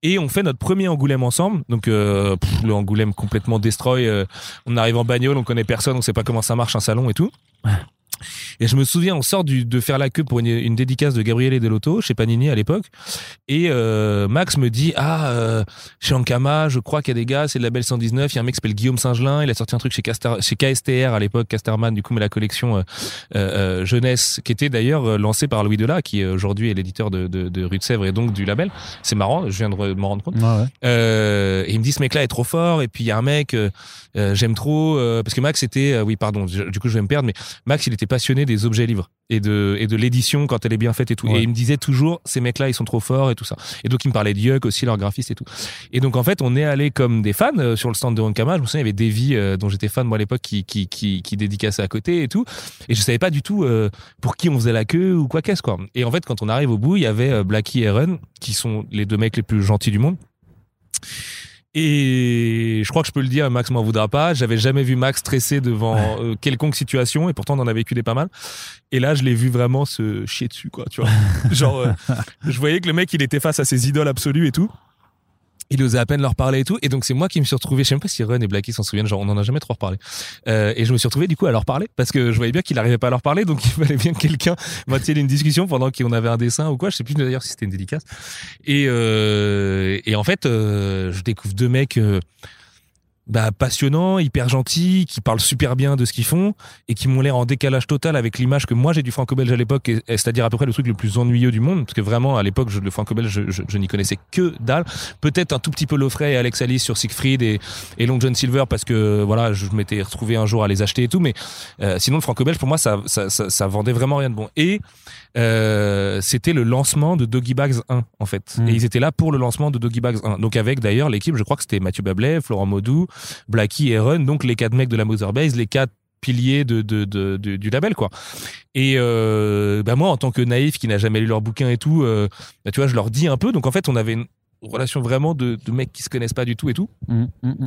Et on fait notre premier Angoulême ensemble donc euh, le Angoulême complètement destroy euh, on arrive en bagnole on connaît personne on sait pas comment ça marche un salon et tout et je me souviens, on sort du, de faire la queue pour une, une dédicace de Gabriele Delotto chez Panini à l'époque. Et euh, Max me dit Ah, euh, chez Ankama, je crois qu'il y a des gars, c'est le label 119. Il y a un mec qui s'appelle Guillaume Saint-Gelin. Il a sorti un truc chez, Castar, chez KSTR à l'époque, Casterman, du coup, mais la collection euh, euh, jeunesse, qui était d'ailleurs euh, lancée par Louis Delat, qui euh, aujourd'hui est l'éditeur de, de, de Rue de Sèvres et donc du label. C'est marrant, je viens de m'en rendre compte. Ouais, ouais. Euh, et il me dit ce mec-là est trop fort. Et puis il y a un mec, euh, euh, j'aime trop euh, parce que Max était, euh, oui pardon, du coup je vais me perdre, mais Max il était passionné des objets livres et de et de l'édition quand elle est bien faite et tout. Ouais. Et il me disait toujours ces mecs-là ils sont trop forts et tout ça. Et donc il me parlait de Yuck aussi leur graphiste et tout. Et donc en fait on est allé comme des fans euh, sur le stand de Ankama. Je me souviens il y avait Davy euh, dont j'étais fan moi à l'époque qui qui qui qui dédicaçait à côté et tout. Et je savais pas du tout euh, pour qui on faisait la queue ou quoi qu'est-ce quoi. Et en fait quand on arrive au bout il y avait Blackie et Run qui sont les deux mecs les plus gentils du monde. Et je crois que je peux le dire, Max m'en voudra pas. J'avais jamais vu Max stressé devant euh, quelconque situation et pourtant on en a vécu des pas mal. Et là, je l'ai vu vraiment se chier dessus, quoi, tu vois. Genre, euh, je voyais que le mec, il était face à ses idoles absolues et tout. Il osait à peine leur parler et tout. Et donc, c'est moi qui me suis retrouvé, je sais même pas si Run et Blackie s'en souviennent, genre, on en a jamais trop reparlé. Euh, et je me suis retrouvé, du coup, à leur parler parce que je voyais bien qu'il arrivait pas à leur parler. Donc, il fallait bien que quelqu'un maintienne une discussion pendant qu'on avait un dessin ou quoi. Je sais plus d'ailleurs si c'était une dédicace. Et, euh, et en fait, euh, je découvre deux mecs euh, bah, passionnants, hyper gentils, qui parlent super bien de ce qu'ils font et qui m'ont l'air en décalage total avec l'image que moi j'ai du franco-belge à l'époque, c'est-à-dire à peu près le truc le plus ennuyeux du monde, parce que vraiment à l'époque le franco-belge je, je- je n'y connaissais que dalle. Peut-être un tout petit peu Lofray et Alex Alice sur Siegfried et, et Long John Silver parce que voilà je m'étais retrouvé un jour à les acheter et tout, mais euh, sinon le franco-belge pour moi ça, ça, ça, ça vendait vraiment rien de bon. Et euh, c'était le lancement de Doggy Bags 1 en fait. Mm. Et ils étaient là pour le lancement de Doggy Bags 1. Donc avec d'ailleurs l'équipe, je crois que c'était Mathieu Bablet, Florent Maudou, Blackie et Run, donc les quatre mecs de la Mother Base, les quatre piliers de, de, de, de- du label quoi. Et euh, bah moi en tant que naïf qui n'a jamais lu leur bouquin et tout, euh, bah tu vois je leur dis un peu. Donc en fait on avait une relation vraiment de, mecs qui se connaissent pas du tout et tout. Mm, mm, mm.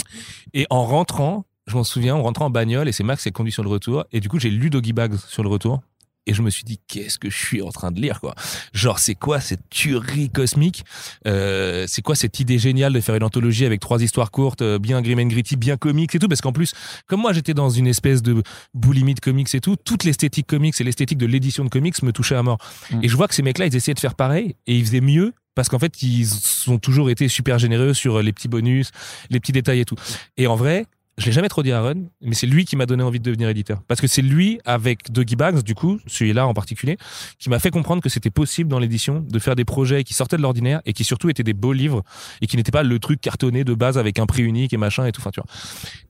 Et en rentrant, je m'en souviens, on rentrait en bagnole et c'est Max qui a conduit sur le retour. Et du coup, j'ai lu Doggy Bags sur le retour. Et je me suis dit, qu'est-ce que je suis en train de lire, quoi. Genre, c'est quoi cette tuerie cosmique euh, C'est quoi cette idée géniale de faire une anthologie avec trois histoires courtes, euh, bien grim and gritty, bien comiques et tout? Parce qu'en plus, comme moi, j'étais dans une espèce de boulimie de comics et tout, toute l'esthétique comics et l'esthétique de l'édition de comics me touchait à mort. Mm. Et je vois que ces mecs-là, ils essayaient de faire pareil et ils faisaient mieux parce qu'en fait, ils ont toujours été super généreux sur les petits bonus, les petits détails et tout. Et en vrai, je l'ai jamais trop dit à Aaron, mais c'est lui qui m'a donné envie de devenir éditeur. Parce que c'est lui, avec Doggy Bags, du coup, celui-là en particulier, qui m'a fait comprendre que c'était possible dans l'édition de faire des projets qui sortaient de l'ordinaire et qui surtout étaient des beaux livres et qui n'étaient pas le truc cartonné de base avec un prix unique et machin et tout. Enfin, tu vois.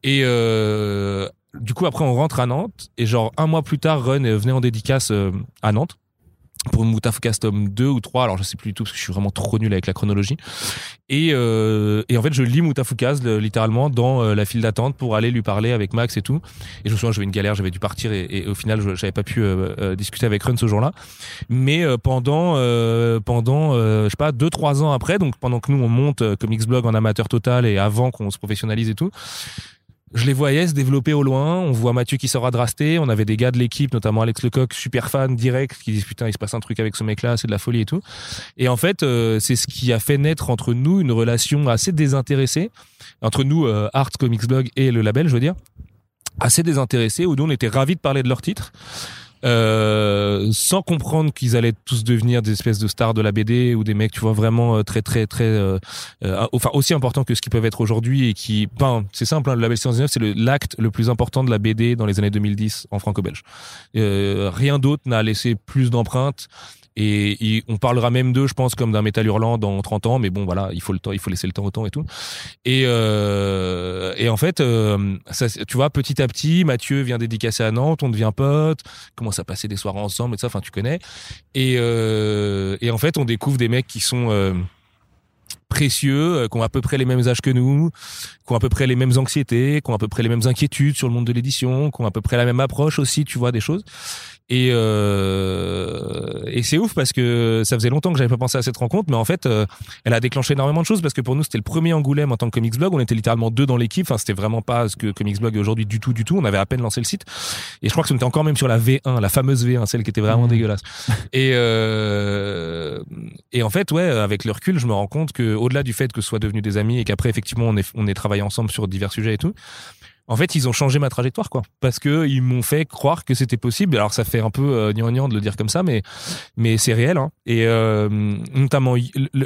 Et euh, du coup, après, on rentre à Nantes et genre un mois plus tard, Run venait en dédicace euh, à Nantes. Pour Moutafcast tome 2 ou 3 alors je sais plus du tout parce que je suis vraiment trop nul avec la chronologie. Et, euh, et en fait je lis Moutafukaz le- littéralement dans euh, la file d'attente pour aller lui parler avec Max et tout. Et je me souviens j'avais une galère j'avais dû partir et, au final j'avais pas pu euh, euh, discuter avec Run ce jour-là. Mais pendant pendant je sais pas deux trois ans après donc pendant que nous on monte comme X-Blog en amateur total et avant qu'on se professionnalise et tout je les voyais se développer au loin. On voit Mathieu qui sort à Drasté. On avait des gars de l'équipe, notamment Alex Lecoq, super fan direct, qui disent putain, il se passe un truc avec ce mec-là, c'est de la folie et tout. Et en fait, euh, c'est ce qui a fait naître entre nous une relation assez désintéressée, entre nous, euh, Art Comics Blog et le label, je veux dire, assez désintéressée, où nous on était ravis de parler de leur titre. Euh, sans comprendre qu'ils allaient tous devenir des espèces de stars de la BD ou des mecs, tu vois, vraiment euh, très très très, euh, euh, enfin aussi importants que ce qu'ils peuvent être aujourd'hui et qui, ben, c'est simple, hein, le label 619 c'est le- l'acte le plus important de la BD dans les années 2010 en franco-belge. Rien d'autre n'a laissé plus d'empreintes. Et, on parlera même d'eux, je pense, comme d'un métal hurlant dans 30 ans, mais bon, voilà, il faut le temps, il faut laisser le temps au temps et tout. Et, euh, et en fait, euh, tu vois, petit à petit, Mathieu vient dédicacer à Nantes, on devient pote, commence à passer des soirées ensemble et ça, enfin, tu connais. Et, euh, et en fait, on découvre des mecs qui sont précieux, qui ont à peu près les mêmes âges que nous, qui ont à peu près les mêmes anxiétés, qui ont à peu près les mêmes inquiétudes sur le monde de l'édition, qui ont à peu près la même approche aussi, tu vois, des choses. Et, et c'est ouf parce que ça faisait longtemps que j'avais pas pensé à cette rencontre, mais en fait, euh, elle a déclenché énormément de choses parce que pour nous, c'était le premier Angoulême en tant que Comics Blog. On était littéralement deux dans l'équipe. Enfin, c'était vraiment pas ce que Comics Blog est aujourd'hui du tout, du tout. On avait à peine lancé le site. Et je crois que on était encore même sur la V1, la fameuse V1, celle qui était vraiment dégueulasse. Et, euh, et en fait, ouais, avec le recul, je me rends compte que au-delà du fait que ce soit devenu des amis et qu'après, effectivement, on ait, on ait travaillé ensemble sur divers sujets et tout, en fait, ils ont changé ma trajectoire, quoi. Parce que ils m'ont fait croire que c'était possible. Alors, ça fait un peu euh, de le dire comme ça, mais, mais c'est réel. Hein. Et euh, notamment,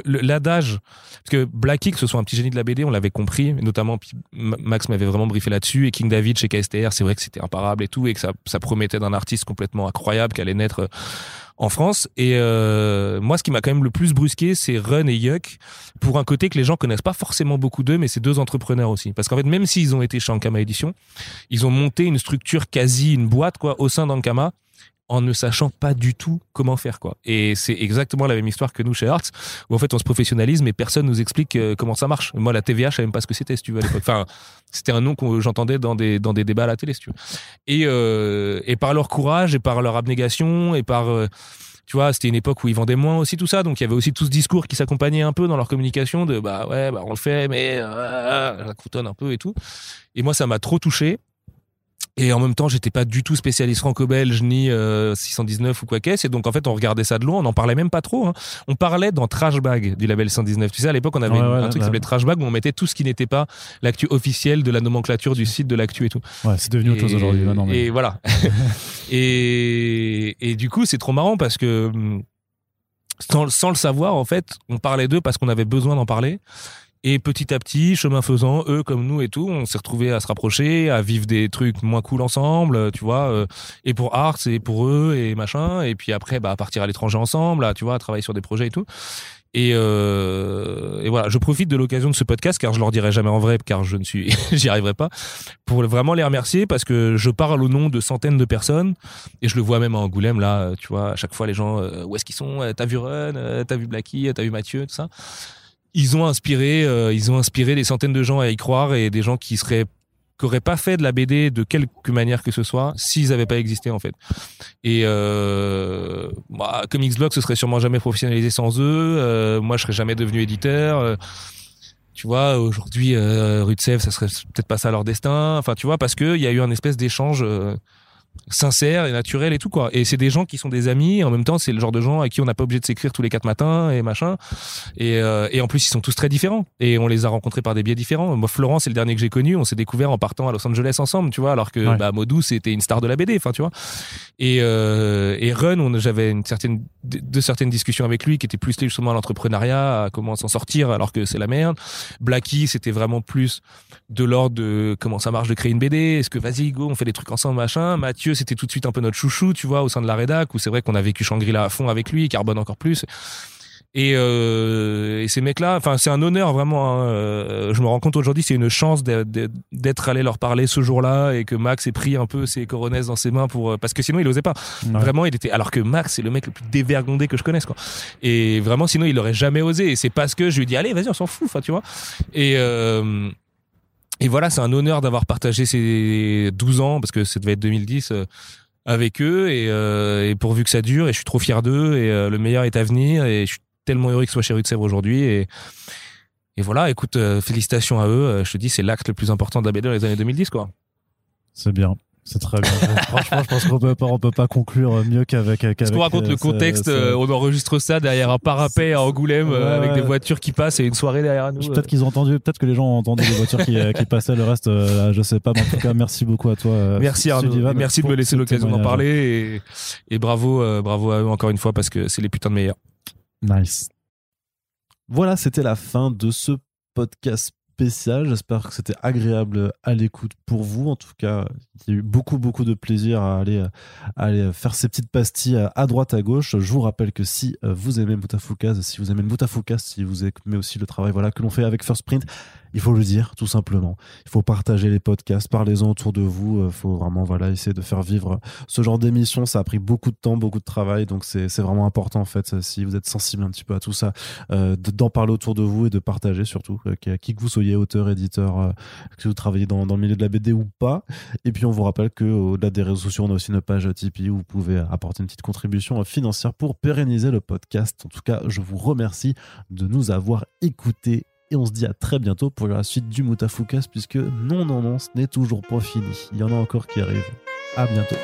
l'adage, parce que Blacky, que ce soit un petit génie de la BD, on l'avait compris, notamment, Max m'avait vraiment briefé là-dessus, et King David chez KSTR, c'est vrai que c'était imparable et tout, et que ça, ça promettait d'un artiste complètement incroyable qui allait naître en France. Et euh, moi, ce qui m'a quand même le plus brusqué, c'est Run et Yuck, pour un côté que les gens connaissent pas forcément beaucoup d'eux, mais c'est deux entrepreneurs aussi. Parce qu'en fait, même s'ils ont été chez Ankama Édition, ils ont monté une structure quasi une boîte quoi au sein d'Ankama en ne sachant pas du tout comment faire quoi. Et c'est exactement la même histoire que nous chez Arts où en fait on se professionnalise mais personne nous explique euh, comment ça marche. Moi la TVA je savais même pas ce que c'était si tu veux à l'époque. Enfin c'était un nom que j'entendais dans des dans des débats à la télé si tu veux. Et euh, et par leur courage et par leur abnégation et par euh, tu vois, c'était une époque où ils vendaient moins aussi tout ça, donc il y avait aussi tout ce discours qui s'accompagnait un peu dans leur communication de bah ouais, bah on le fait, mais euh, ça croutonne un peu et tout. Et moi, ça m'a trop touché. Et en même temps, j'étais pas du tout spécialiste franco-belge ni euh, 619 ou quoi qu'est-ce. Et donc, en fait, on regardait ça de loin. On n'en parlait même pas trop. hein. On parlait dans Trashbag du label 119. Tu sais, à l'époque, on avait Ouais, une- ouais, un truc qui s'appelait Trashbag où on mettait tout ce qui n'était pas l'actu officielle de la nomenclature du site de l'actu et tout. Ouais, c'est devenu autre chose aujourd'hui. mais- Et voilà. et, et du coup, c'est trop marrant parce que hum, sans, sans le savoir, en fait, on parlait d'eux parce qu'on avait besoin d'en parler. Et petit à petit, chemin faisant, eux comme nous et tout, on s'est retrouvés à se rapprocher, à vivre des trucs moins cool ensemble, tu vois. euh, et pour Arts et pour eux et machin. Et puis après, bah, partir à l'étranger ensemble, à, tu vois, à travailler sur des projets et tout. Et, euh, et voilà, je profite de l'occasion de ce podcast car je leur dirai jamais en vrai car je ne suis, j'y arriverai pas, pour vraiment les remercier parce que je parle au nom de centaines de personnes et je le vois même à Angoulême là, euh, tu vois, à chaque fois les gens, euh, où est-ce qu'ils sont? Euh, T'as vu Run? Euh, T'as vu Blacky T'as vu Mathieu? Tout ça. Ils ont inspiré, euh, ils ont inspiré des centaines de gens à y croire et des gens qui seraient qui auraient pas fait de la BD de quelque manière que ce soit s'ils avaient pas existé en fait. Et euh, bah, ce serait sûrement jamais professionnalisé sans eux. Euh, moi je serais jamais devenu éditeur. Euh, tu vois, aujourd'hui, euh, Sèvres, ça serait peut-être pas ça leur destin. Enfin, tu vois, parce que il y a eu un espèce d'échange euh, sincère et naturel et tout quoi. Et c'est des gens qui sont des amis. Et en même temps, c'est le genre de gens à qui on n'a pas obligé de s'écrire tous les quatre matins et machin. Et, euh, et en plus, ils sont tous très différents. Et on les a rencontrés par des biais différents. Moi, Florent, c'est le dernier que j'ai connu. On s'est découvert en partant à Los Angeles ensemble, tu vois. Alors que Ouais. bah, Modou, c'était une star de la BD. Enfin, tu vois. Et, euh, et Run, j'avais une certaine, de, certaines discussions avec lui qui étaient plus liées justement à l'entrepreneuriat, à comment s'en sortir alors que c'est la merde. Blacky, c'était vraiment plus de l'ordre de comment ça marche de créer une BD. Est-ce que vas-y, go, on fait des trucs ensemble, machin. Mathieu, c'était tout de suite un peu notre chouchou, tu vois, au sein de la rédac, où c'est vrai qu'on a vécu Shangri-La à fond avec lui, Carbone encore plus. Et, euh, et ces mecs-là, enfin, c'est un honneur vraiment. hein, euh, je me rends compte aujourd'hui, c'est une chance d'être allé leur parler ce jour-là et que Max ait pris un peu ses coronesses dans ses mains pour, euh, parce que sinon il osait pas. Ouais. Vraiment, il était. Alors que Max, c'est le mec le plus dévergondé que je connaisse, quoi. Et vraiment, sinon, il aurait jamais osé. Et c'est parce que je lui dit, allez, vas-y, on s'en fout, enfin, tu vois. Et, euh, et voilà, c'est un honneur d'avoir partagé ces 12 ans, parce que ça devait être 2010, euh, avec eux. Et, euh, et pourvu que ça dure, et je suis trop fier d'eux, et euh, le meilleur est à venir. Et je suis tellement heureux qu'ils soient chez Rue aujourd'hui. Et, et voilà, écoute, euh, félicitations à eux. Euh, Je te dis, c'est l'acte le plus important de la BD dans les années 2010, quoi. C'est bien. C'est très bien. Franchement, je pense qu'on peut pas, on peut pas conclure mieux qu'avec. Qu'avec, qu'on raconte euh, le contexte euh, On enregistre ça derrière un parapet à Angoulême euh, avec des voitures qui passent et une soirée derrière nous. Peut-être qu'ils ont entendu, peut-être que les gens ont entendu les voitures qui, qui passaient, le reste, je sais pas. Mais en tout cas, merci beaucoup à toi. Merci Arnaud, Sullivan, merci de me laisser l'occasion d'en parler et, et bravo, bravo à eux encore une fois parce que c'est les putains de meilleurs. Nice. Voilà, c'était la fin de ce podcast J'espère que c'était agréable à l'écoute pour vous. En tout cas, il y a eu beaucoup, beaucoup de plaisir à aller, à aller faire ces petites pastilles à droite, à gauche. Je vous rappelle que si vous aimez Moutafoukaz, si vous aimez Moutafoukaz, si vous aimez aussi le travail voilà, que l'on fait avec First Print, il faut le dire, tout simplement. Il faut partager les podcasts, parlez-en autour de vous. Il faut vraiment voilà, essayer de faire vivre ce genre d'émission. Ça a pris beaucoup de temps, beaucoup de travail. Donc, c'est vraiment important, en fait, si vous êtes sensible un petit peu à tout ça, euh, de- d'en parler autour de vous et de partager surtout, euh, qui que vous soyez auteur, éditeur, euh, que vous travaillez dans, dans le milieu de la BD ou pas. Et puis on vous rappelle que au-delà des réseaux sociaux, on a aussi une page Tipeee où vous pouvez apporter une petite contribution financière pour pérenniser le podcast. En tout cas, je vous remercie de nous avoir écoutés et on se dit à très bientôt pour la suite du Moutafoukas puisque non, non, non, ce n'est toujours pas fini. Il y en a encore qui arrivent. À bientôt.